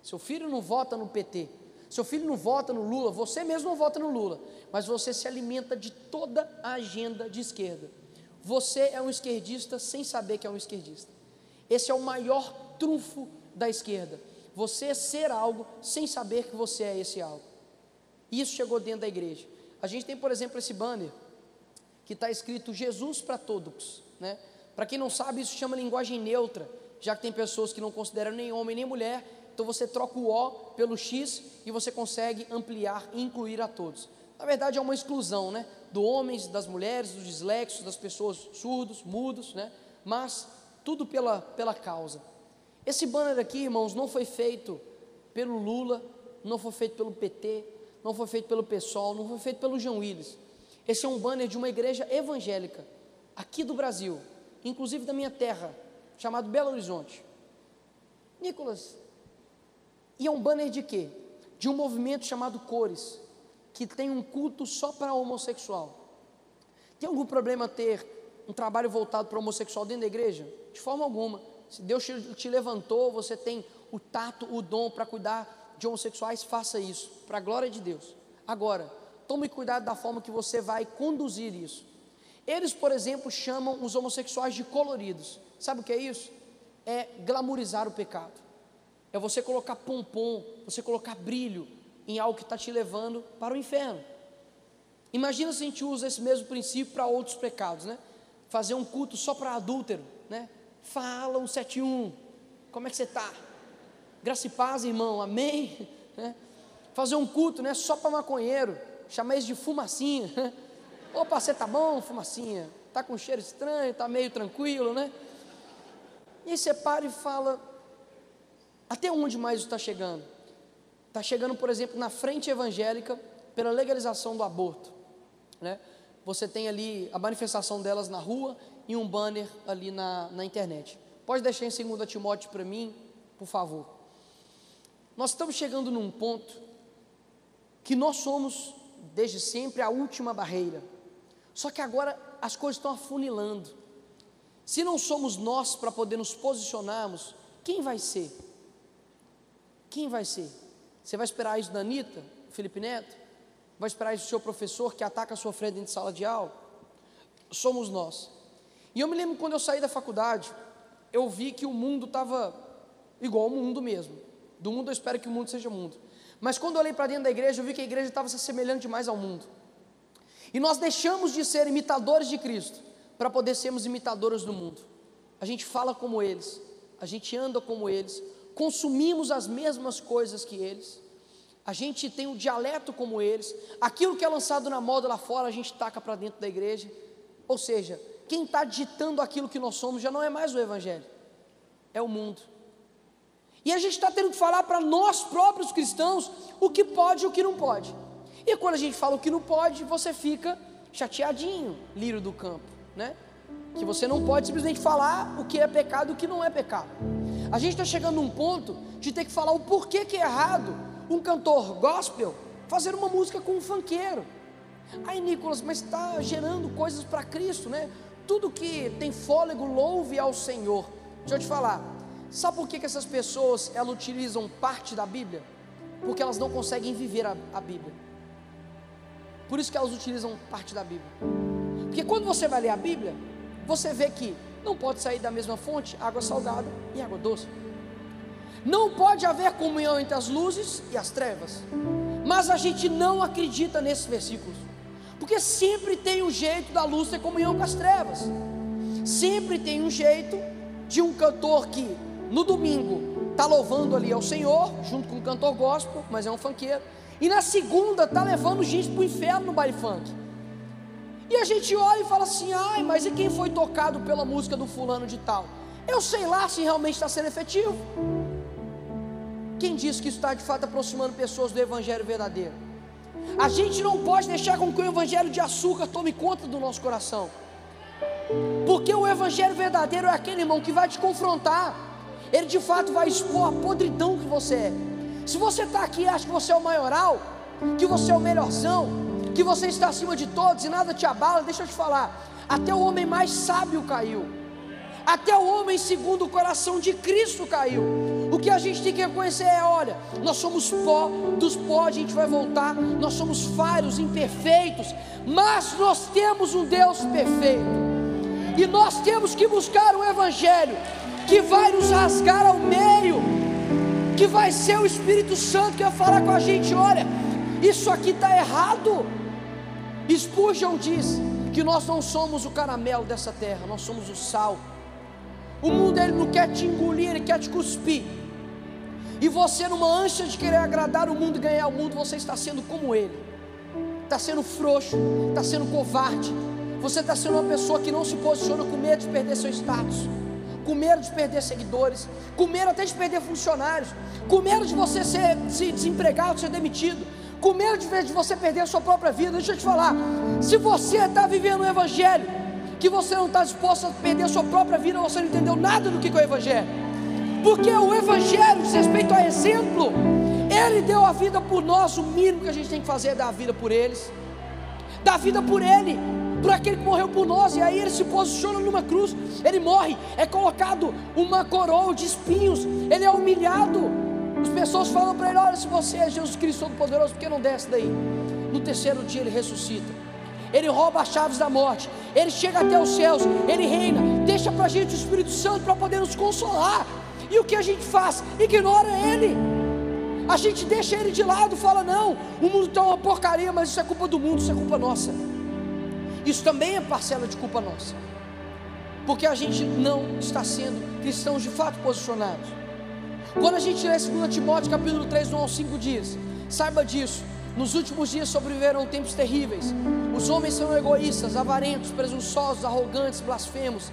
seu filho não vota no PT, seu filho não vota no Lula, você mesmo não vota no Lula, mas você se alimenta de toda a agenda de esquerda. Você é um esquerdista sem saber que é um esquerdista. Esse é o maior trunfo da esquerda. Você ser algo sem saber que você é esse algo. Isso chegou dentro da igreja. A gente tem, por exemplo, esse banner que está escrito Jesus para todos, né? Para quem não sabe, isso chama linguagem neutra, já que tem pessoas que não consideram nem homem nem mulher, então você troca o O pelo X e você consegue ampliar e incluir a todos. Na verdade, é uma exclusão, né? Do homens, das mulheres, dos dislexos, das pessoas surdos, mudos, né? Mas tudo pela, pela causa. Esse banner aqui, irmãos, não foi feito pelo Lula, não foi feito pelo PT, não foi feito pelo pessoal, não foi feito pelo João Willis. Esse é um banner de uma igreja evangélica, aqui do Brasil, inclusive da minha terra, chamado Belo Horizonte. Nicolas, e é um banner de quê? De um movimento chamado Cores, que tem um culto só para homossexual. Tem algum problema ter um trabalho voltado para homossexual dentro da igreja? De forma alguma. Se Deus te levantou, você tem o tato, o dom para cuidar de homossexuais, faça isso, para a glória de Deus. Agora, tome cuidado da forma que você vai conduzir isso. Eles, por exemplo, chamam os homossexuais de coloridos. Sabe o que é isso? É glamorizar o pecado. É você colocar pompom, você colocar brilho em algo que está te levando para o inferno. Imagina se a gente usa esse mesmo princípio para outros pecados, né? Fazer um culto só para adúltero, né? Fala um 71, como é que você está? Graça e paz, irmão, amém? É. Fazer um culto, né? Só para maconheiro, chamar isso de fumacinha. Opa, você tá bom, fumacinha? Tá com cheiro estranho, tá meio tranquilo, né? E aí você para e fala: até onde mais está chegando? Está chegando, por exemplo, na frente evangélica pela legalização do aborto, né? Você tem ali a manifestação delas na rua e um banner ali na, na internet. Pode deixar em 2 Timóteo para mim, por favor. Nós estamos chegando num ponto que nós somos, desde sempre, a última barreira. Só que agora as coisas estão afunilando. Se não somos nós para poder nos posicionarmos, quem vai ser? Quem vai ser? Você vai esperar isso da Anitta, Felipe Neto? Vai esperar isso do seu professor que ataca a sua frente dentro de sala de aula? Somos nós. E eu me lembro quando eu saí da faculdade, eu vi que o mundo estava igual ao mundo mesmo. Do mundo eu espero que o mundo seja mundo. Mas quando eu olhei para dentro da igreja, eu vi que a igreja estava se assemelhando demais ao mundo. E nós deixamos de ser imitadores de Cristo para poder sermos imitadores do mundo. A gente fala como eles, a gente anda como eles, consumimos as mesmas coisas que eles, a gente tem um dialeto como eles, aquilo que é lançado na moda lá fora, a gente taca para dentro da igreja. Ou seja, quem está ditando aquilo que nós somos já não é mais o Evangelho, é o mundo. E a gente está tendo que falar para nós próprios cristãos o que pode e o que não pode. E quando a gente fala o que não pode, você fica chateadinho, lírio do campo, né? Que você não pode simplesmente falar o que é pecado e o que não é pecado. A gente está chegando num ponto de ter que falar o porquê que é errado um cantor gospel fazer uma música com um funkeiro. Aí, Nicolas, mas está gerando coisas para Cristo, né? Tudo que tem fôlego, louve ao Senhor. Deixa eu te falar, sabe por que, que essas pessoas elas utilizam parte da Bíblia? Porque elas não conseguem viver a, a Bíblia. Por isso que elas utilizam parte da Bíblia. Porque quando você vai ler a Bíblia, você vê que não pode sair da mesma fonte água salgada e água doce. Não pode haver comunhão entre as luzes e as trevas. Mas a gente não acredita nesses versículos. Porque sempre tem um jeito da luz ter comunhão com as trevas. Sempre tem um jeito de um cantor que no domingo está louvando ali ao Senhor, junto com um cantor gospel, mas é um funkeiro. E na segunda está levando gente para o inferno no baile funk. E a gente olha e fala assim: ai, mas e quem foi tocado pela música do fulano de tal? Eu sei lá se realmente está sendo efetivo. Quem diz que isso está de fato aproximando pessoas do Evangelho verdadeiro? A gente não pode deixar com que o Evangelho de açúcar tome conta do nosso coração. Porque o Evangelho verdadeiro é aquele irmão que vai te confrontar. Ele de fato vai expor a podridão que você é. Se você está aqui e acha que você é o maioral, que você é o melhorzão, que você está acima de todos e nada te abala, deixa eu te falar. Até o homem mais sábio caiu. Até o homem segundo o coração de Cristo caiu. O que a gente tem que reconhecer é: olha, nós somos pó, dos pó a gente vai voltar, nós somos falhos, imperfeitos, mas nós temos um Deus perfeito, e nós temos que buscar o Evangelho que vai nos rasgar ao meio, que vai ser o Espírito Santo que vai falar com a gente: olha, isso aqui está errado. Spurgeon diz que nós não somos o caramelo dessa terra, nós somos o sal. O mundo ele não quer te engolir, ele quer te cuspir. E você, numa ânsia de querer agradar o mundo e ganhar o mundo, você está sendo como ele. Está sendo frouxo, está sendo covarde. Você está sendo uma pessoa que não se posiciona com medo de perder seu status, com medo de perder seguidores, com medo até de perder funcionários, com medo de você ser se desempregado, ser demitido, com medo de, de você perder a sua própria vida. Deixa eu te falar, se você está vivendo o Evangelho, que você não está disposto a perder a sua própria vida, você não entendeu nada do que é o Evangelho. Porque o Evangelho, diz respeito a exemplo, Ele deu a vida por nós, o mínimo que a gente tem que fazer é dar a vida por eles, dar a vida por Ele, por aquele que morreu por nós, e aí Ele se posiciona numa cruz, Ele morre, é colocado uma coroa de espinhos, Ele é humilhado. As pessoas falam para Ele: Olha, se você é Jesus Cristo Todo-Poderoso, por que não desce daí? No terceiro dia Ele ressuscita ele rouba as chaves da morte, ele chega até os céus, ele reina, deixa para a gente o Espírito Santo para poder nos consolar. E o que a gente faz? Ignora ele. A gente deixa ele de lado, fala: não, o mundo está uma porcaria, mas isso é culpa do mundo, isso é culpa nossa. Isso também é parcela de culpa nossa, porque a gente não está sendo cristãos de fato posicionados. Quando a gente lê 2 Timóteo capítulo 3, 1 ao 5 diz: saiba disso, nos últimos dias sobreviveram tempos terríveis. Os homens são egoístas, avarentos, presunçosos, arrogantes, blasfemos,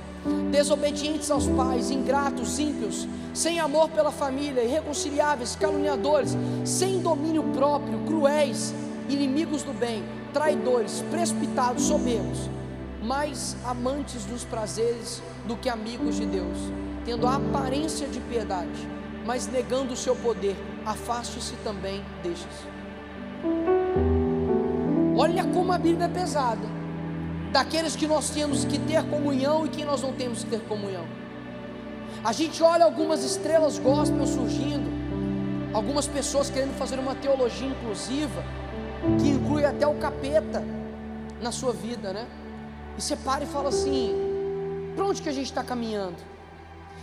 desobedientes aos pais, ingratos, ímpios, sem amor pela família, irreconciliáveis, caluniadores, sem domínio próprio, cruéis, inimigos do bem, traidores, precipitados, soberbos, mais amantes dos prazeres do que amigos de Deus, tendo a aparência de piedade, mas negando o seu poder, afaste-se também destes. Olha como a Bíblia é pesada. Daqueles que nós temos que ter comunhão e que nós não temos que ter comunhão. A gente olha algumas estrelas gospel surgindo, algumas pessoas querendo fazer uma teologia inclusiva, que inclui até o capeta na sua vida, né? E você para e fala assim: para onde que a gente está caminhando?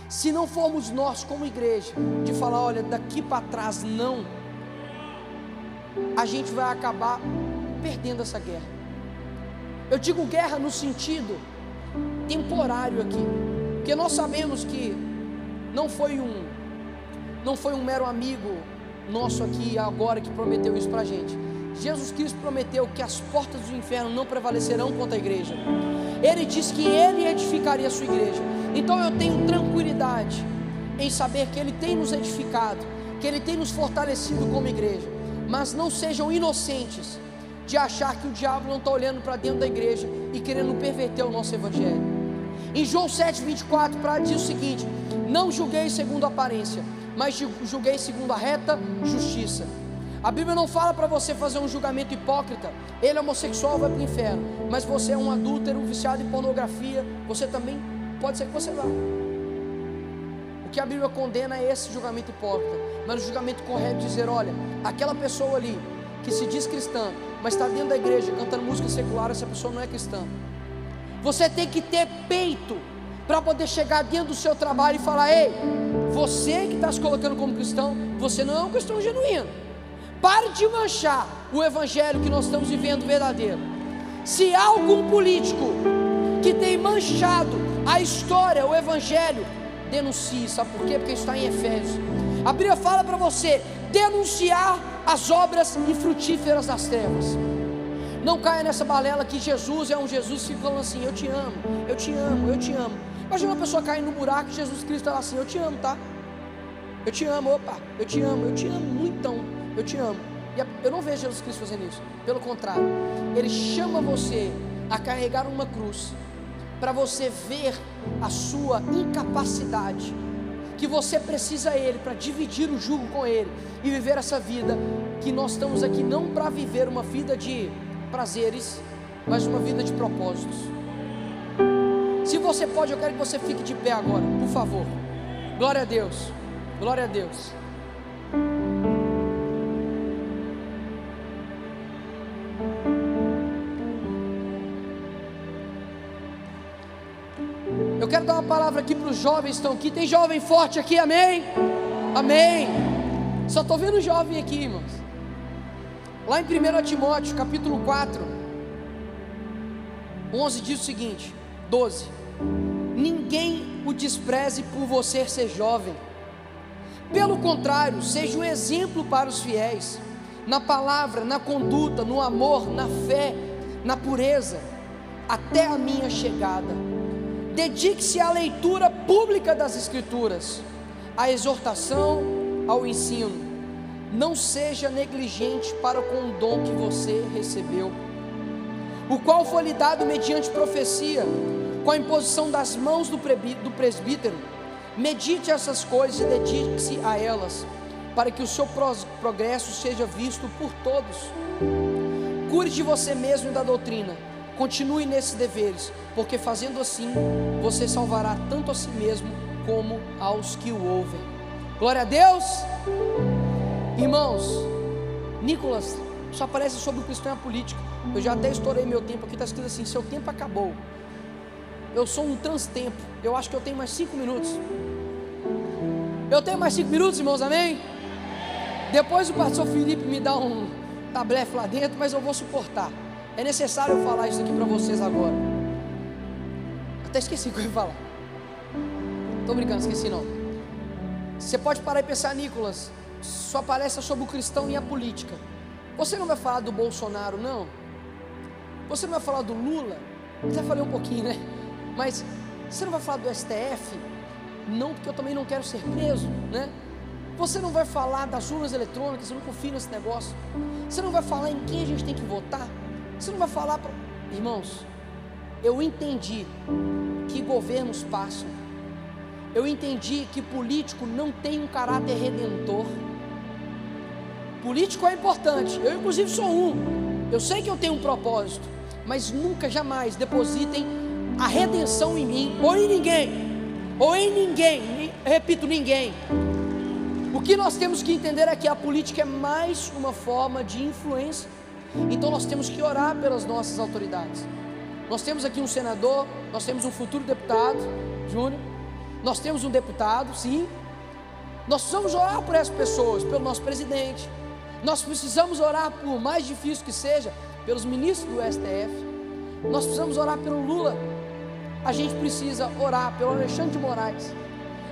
Se não formos nós, como igreja, de falar, olha, daqui para trás não, a gente vai acabar perdendo essa guerra. Eu digo guerra no sentido temporário aqui, porque nós sabemos que não foi um não foi um mero amigo nosso aqui agora que prometeu isso para a gente. Jesus Cristo prometeu que as portas do inferno não prevalecerão contra a igreja. Ele disse que ele edificaria a sua igreja. Então eu tenho tranquilidade em saber que ele tem nos edificado, que ele tem nos fortalecido como igreja. Mas não sejam inocentes de achar que o diabo não está olhando para dentro da igreja e querendo perverter o nosso evangelho. Em João 7,24, para dizer o seguinte: Não julguei segundo a aparência, mas julguei segundo a reta justiça. A Bíblia não fala para você fazer um julgamento hipócrita. Ele é homossexual, vai para o inferno. Mas você é um adúltero, viciado em pornografia. Você também pode ser que você vá. O que a Bíblia condena é esse julgamento hipócrita. Mas o julgamento correto é dizer: olha, aquela pessoa ali que se diz cristã, mas está dentro da igreja cantando música secular, essa pessoa não é cristã. Você tem que ter peito para poder chegar dentro do seu trabalho e falar: ei, você que está se colocando como cristão, você não é um cristão genuíno. Pare de manchar o evangelho que nós estamos vivendo verdadeiro. Se há algum político que tem manchado a história, o evangelho, denuncie. Sabe por quê? Porque está em Efésios. A Bíblia fala para você denunciar as obras infrutíferas das trevas. Não caia nessa balela que Jesus é um Jesus que falando assim: Eu te amo, eu te amo, eu te amo. Imagina uma pessoa cair no buraco e Jesus Cristo fala assim: Eu te amo, tá? Eu te amo, opa, eu te amo, eu te amo muito, eu te amo. E eu não vejo Jesus Cristo fazendo isso, pelo contrário, Ele chama você a carregar uma cruz, para você ver a sua incapacidade que você precisa Ele para dividir o jugo com Ele e viver essa vida que nós estamos aqui não para viver uma vida de prazeres, mas uma vida de propósitos. Se você pode, eu quero que você fique de pé agora, por favor. Glória a Deus. Glória a Deus. Eu quero dar uma palavra aqui para os jovens que estão aqui. Tem jovem forte aqui, amém? Amém. Só estou vendo jovem aqui, irmãos. Lá em 1 Timóteo, capítulo 4, 11 diz o seguinte: 12. Ninguém o despreze por você ser jovem. Pelo contrário, seja um exemplo para os fiéis, na palavra, na conduta, no amor, na fé, na pureza, até a minha chegada. Dedique-se à leitura pública das Escrituras, à exortação, ao ensino. Não seja negligente para com o dom que você recebeu, o qual foi lhe dado mediante profecia, com a imposição das mãos do presbítero. Medite essas coisas e dedique-se a elas, para que o seu progresso seja visto por todos. Cure de você mesmo da doutrina Continue nesses deveres, porque fazendo assim, você salvará tanto a si mesmo como aos que o ouvem. Glória a Deus! Irmãos, Nicolas só aparece sobre o cristão e a política. Eu já até estourei meu tempo aqui, está escrito assim: seu tempo acabou. Eu sou um transtempo. Eu acho que eu tenho mais cinco minutos. Eu tenho mais cinco minutos, irmãos, amém? Depois o pastor Felipe me dá um tablefe lá dentro, mas eu vou suportar. É necessário eu falar isso aqui para vocês agora. Até esqueci o que eu ia falar. Estou brincando, esqueci não. Você pode parar e pensar, Nicolas, sua palestra sobre o cristão e a política. Você não vai falar do Bolsonaro, não? Você não vai falar do Lula? Já falei um pouquinho, né? Mas você não vai falar do STF? Não, porque eu também não quero ser preso, né? Você não vai falar das urnas eletrônicas, eu não confio nesse negócio. Você não vai falar em quem a gente tem que votar? Você não vai falar para. Irmãos, eu entendi que governos passam. Eu entendi que político não tem um caráter redentor. Político é importante, eu inclusive sou um. Eu sei que eu tenho um propósito, mas nunca jamais depositem a redenção em mim ou em ninguém, ou em ninguém, repito, ninguém. O que nós temos que entender é que a política é mais uma forma de influência. Então nós temos que orar pelas nossas autoridades. Nós temos aqui um senador, nós temos um futuro deputado, Júnior. Nós temos um deputado, sim. Nós precisamos orar por essas pessoas, pelo nosso presidente. Nós precisamos orar por mais difícil que seja, pelos ministros do STF. Nós precisamos orar pelo Lula. A gente precisa orar pelo Alexandre de Moraes.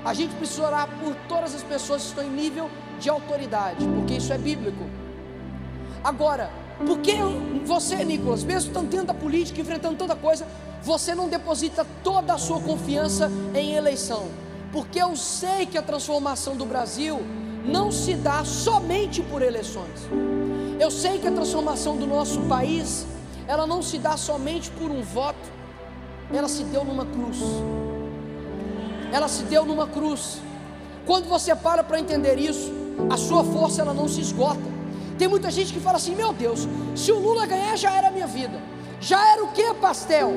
A gente precisa orar por todas as pessoas que estão em nível de autoridade, porque isso é bíblico. Agora, por que você, Nicolas, mesmo estando dentro da política, enfrentando tanta coisa, você não deposita toda a sua confiança em eleição? Porque eu sei que a transformação do Brasil não se dá somente por eleições. Eu sei que a transformação do nosso país, ela não se dá somente por um voto, ela se deu numa cruz. Ela se deu numa cruz. Quando você para para entender isso, a sua força ela não se esgota. Tem muita gente que fala assim: meu Deus, se o Lula ganhar já era a minha vida. Já era o que, pastel?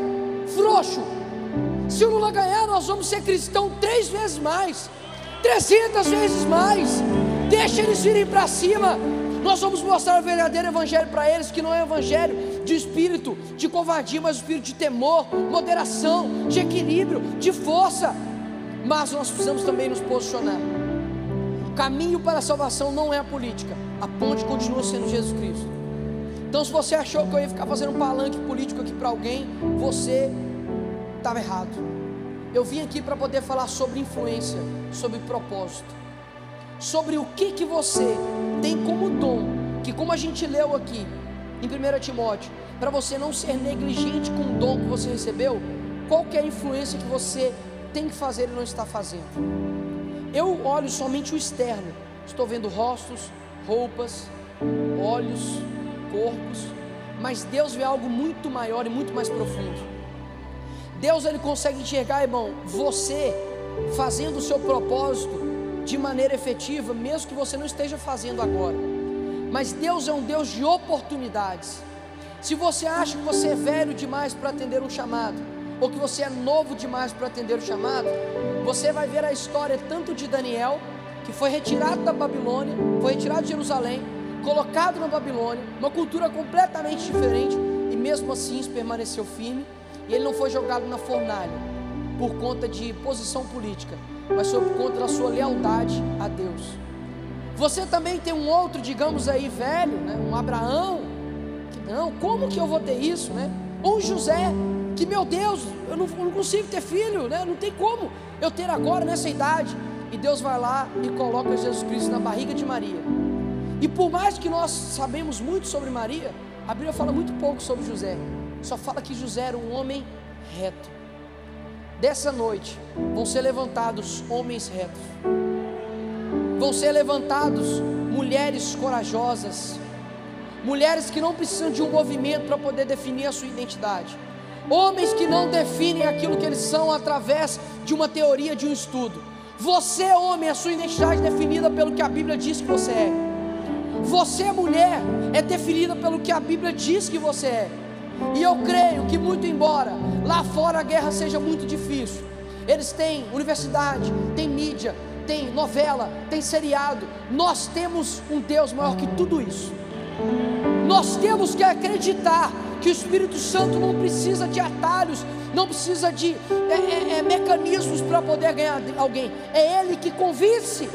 Frouxo. Se o Lula ganhar, nós vamos ser cristão três vezes mais, trezentas vezes mais. Deixa eles virem para cima. Nós vamos mostrar o verdadeiro evangelho para eles, que não é evangelho de espírito de covardia, mas espírito de temor, moderação, de equilíbrio, de força. Mas nós precisamos também nos posicionar. Caminho para a salvação não é a política, a ponte continua sendo Jesus Cristo. Então, se você achou que eu ia ficar fazendo um palanque político aqui para alguém, você estava errado. Eu vim aqui para poder falar sobre influência, sobre propósito, sobre o que que você tem como dom, que como a gente leu aqui em 1 Timóteo, para você não ser negligente com o dom que você recebeu, qual é a influência que você tem que fazer e não está fazendo. Eu olho somente o externo, estou vendo rostos, roupas, olhos, corpos, mas Deus vê algo muito maior e muito mais profundo. Deus ele consegue enxergar, irmão, você fazendo o seu propósito de maneira efetiva, mesmo que você não esteja fazendo agora. Mas Deus é um Deus de oportunidades. Se você acha que você é velho demais para atender um chamado, ou que você é novo demais para atender o chamado, você vai ver a história tanto de Daniel, que foi retirado da Babilônia, foi retirado de Jerusalém, colocado na Babilônia, uma cultura completamente diferente, e mesmo assim permaneceu firme, e ele não foi jogado na fornalha por conta de posição política, mas foi por conta da sua lealdade a Deus. Você também tem um outro, digamos aí, velho, né? um Abraão, que não, como que eu vou ter isso, né? Um José, que meu Deus, eu não, eu não consigo ter filho, né? Não tem como eu ter agora nessa idade. E Deus vai lá e coloca Jesus Cristo na barriga de Maria. E por mais que nós sabemos muito sobre Maria, a Bíblia fala muito pouco sobre José. Só fala que José era um homem reto. Dessa noite vão ser levantados homens retos. Vão ser levantados mulheres corajosas. Mulheres que não precisam de um movimento para poder definir a sua identidade Homens que não definem aquilo que eles são através de uma teoria, de um estudo. Você, homem, a sua identidade é definida pelo que a Bíblia diz que você é. Você, mulher, é definida pelo que a Bíblia diz que você é. E eu creio que, muito embora lá fora a guerra seja muito difícil, eles têm universidade, têm mídia, tem novela, tem seriado. Nós temos um Deus maior que tudo isso. Nós temos que acreditar que o Espírito Santo não precisa de atalhos, não precisa de é, é, é, mecanismos para poder ganhar alguém, é Ele que convence.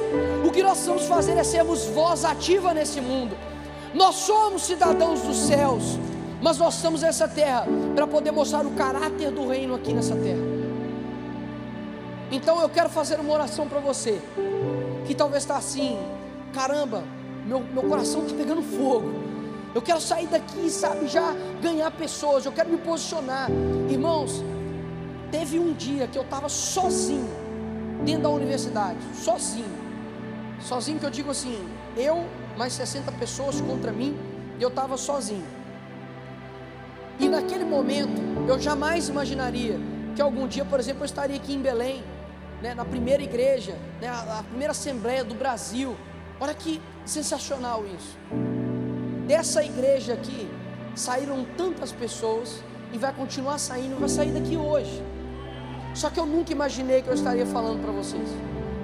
O que nós vamos fazer é sermos voz ativa nesse mundo. Nós somos cidadãos dos céus, mas nós estamos nessa terra para poder mostrar o caráter do reino aqui nessa terra. Então eu quero fazer uma oração para você, que talvez está assim, caramba, meu, meu coração está pegando fogo. Eu quero sair daqui, sabe, já ganhar pessoas. Eu quero me posicionar. Irmãos, teve um dia que eu estava sozinho dentro da universidade, sozinho. Sozinho que eu digo assim, eu mais 60 pessoas contra mim, e eu estava sozinho. E naquele momento, eu jamais imaginaria que algum dia, por exemplo, eu estaria aqui em Belém, né, na primeira igreja, né, a, primeira assembleia do Brasil. Olha que sensacional isso dessa igreja aqui saíram tantas pessoas e vai continuar saindo, vai sair daqui hoje. Só que eu nunca imaginei que eu estaria falando para vocês.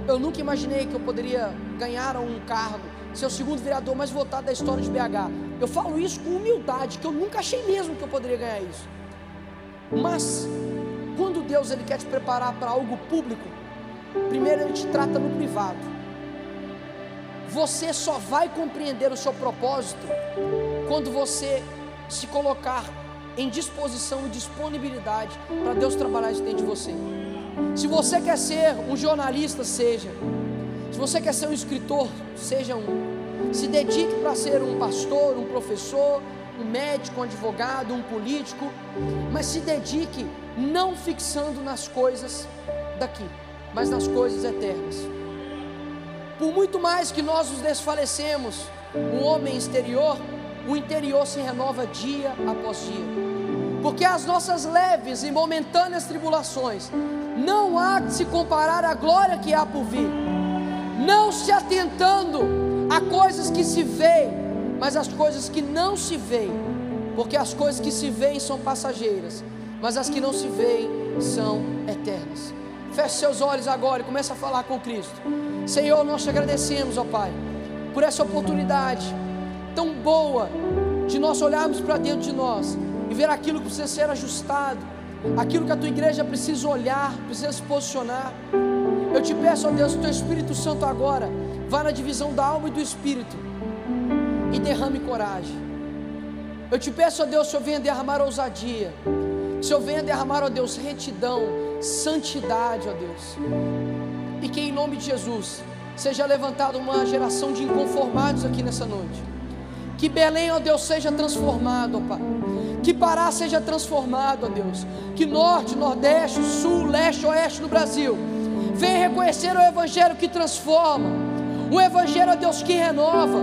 Eu nunca imaginei que eu poderia ganharam um cargo, ser o segundo vereador mais votado da história de BH. Eu falo isso com humildade, que eu nunca achei mesmo que eu poderia ganhar isso. Mas quando Deus ele quer te preparar para algo público, primeiro ele te trata no privado. Você só vai compreender o seu propósito quando você se colocar em disposição e disponibilidade para Deus trabalhar isso dentro de você. Se você quer ser um jornalista, seja. Se você quer ser um escritor, seja um. Se dedique para ser um pastor, um professor, um médico, um advogado, um político, mas se dedique não fixando nas coisas daqui, mas nas coisas eternas. Por muito mais que nós nos desfalecemos, o homem exterior, o interior se renova dia após dia. Porque as nossas leves e momentâneas tribulações não há de se comparar à glória que há por vir. Não se atentando a coisas que se veem, mas as coisas que não se veem. Porque as coisas que se veem são passageiras, mas as que não se veem são eternas. Feche seus olhos agora e comece a falar com Cristo. Senhor, nós te agradecemos, ó Pai, por essa oportunidade tão boa de nós olharmos para dentro de nós e ver aquilo que precisa ser ajustado, aquilo que a tua igreja precisa olhar, precisa se posicionar. Eu te peço, ó Deus, que o teu Espírito Santo agora vá na divisão da alma e do espírito e derrame coragem. Eu te peço, ó Deus, que o Senhor venha derramar ousadia, Senhor venha derramar, ó Deus, retidão, santidade, ó Deus, e que em nome de Jesus seja levantada uma geração de inconformados aqui nessa noite. Que Belém, ó Deus, seja transformado, ó Pai. Que Pará seja transformado, ó Deus. Que norte, nordeste, sul, leste, oeste do Brasil venha reconhecer o Evangelho que transforma, um Evangelho, ó Deus, que renova,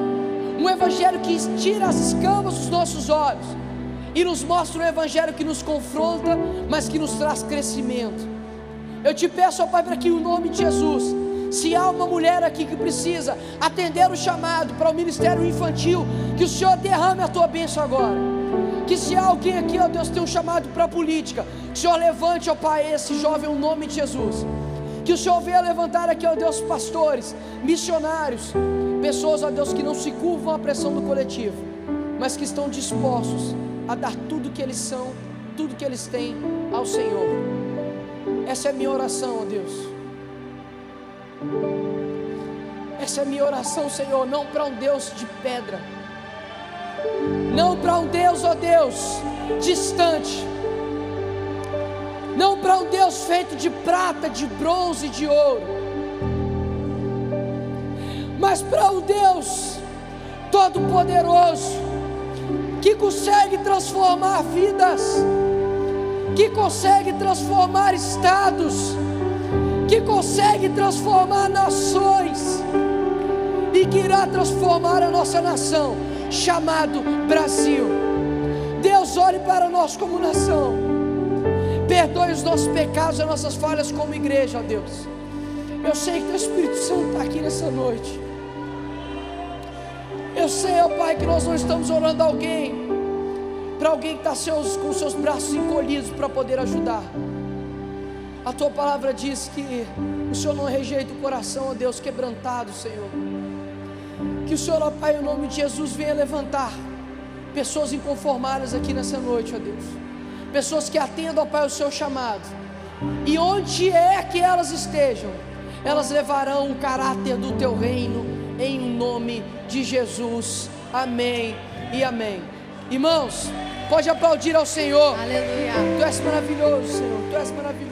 um Evangelho que tira as escamas dos nossos olhos e nos mostra um Evangelho que nos confronta, mas que nos traz crescimento. Eu te peço, ó Pai, para que o nome de Jesus se há uma mulher aqui que precisa atender o chamado para o ministério infantil, que o Senhor derrame a tua bênção agora. Que se há alguém aqui, ó Deus, tem um chamado para a política, que o Senhor levante, ó Pai, esse jovem, em nome de Jesus. Que o Senhor venha levantar aqui, ó Deus, pastores, missionários, pessoas, ó Deus, que não se curvam à pressão do coletivo, mas que estão dispostos a dar tudo que eles são, tudo que eles têm ao Senhor. Essa é a minha oração, ó Deus. Essa é a minha oração, Senhor, não para um Deus de pedra, não para um Deus, ó Deus, distante, não para um Deus feito de prata, de bronze, de ouro, mas para um Deus todo-poderoso, que consegue transformar vidas, que consegue transformar estados, que consegue transformar nações e que irá transformar a nossa nação, chamado Brasil. Deus, olhe para nós como nação, perdoe os nossos pecados, as nossas falhas como igreja, ó Deus. Eu sei que o Espírito Santo está aqui nessa noite. Eu sei, ó Pai, que nós não estamos orando alguém, para alguém que está seus, com seus braços encolhidos para poder ajudar. A tua palavra diz que o Senhor não rejeita o coração, ó Deus, quebrantado, Senhor. Que o Senhor, ó Pai, em nome de Jesus, venha levantar pessoas inconformadas aqui nessa noite, ó Deus. Pessoas que atendam, ó Pai, o seu chamado. E onde é que elas estejam, elas levarão o caráter do teu reino, em nome de Jesus. Amém e amém. Irmãos, pode aplaudir ao Senhor. Aleluia. Tu és maravilhoso, Senhor. Tu és maravilhoso.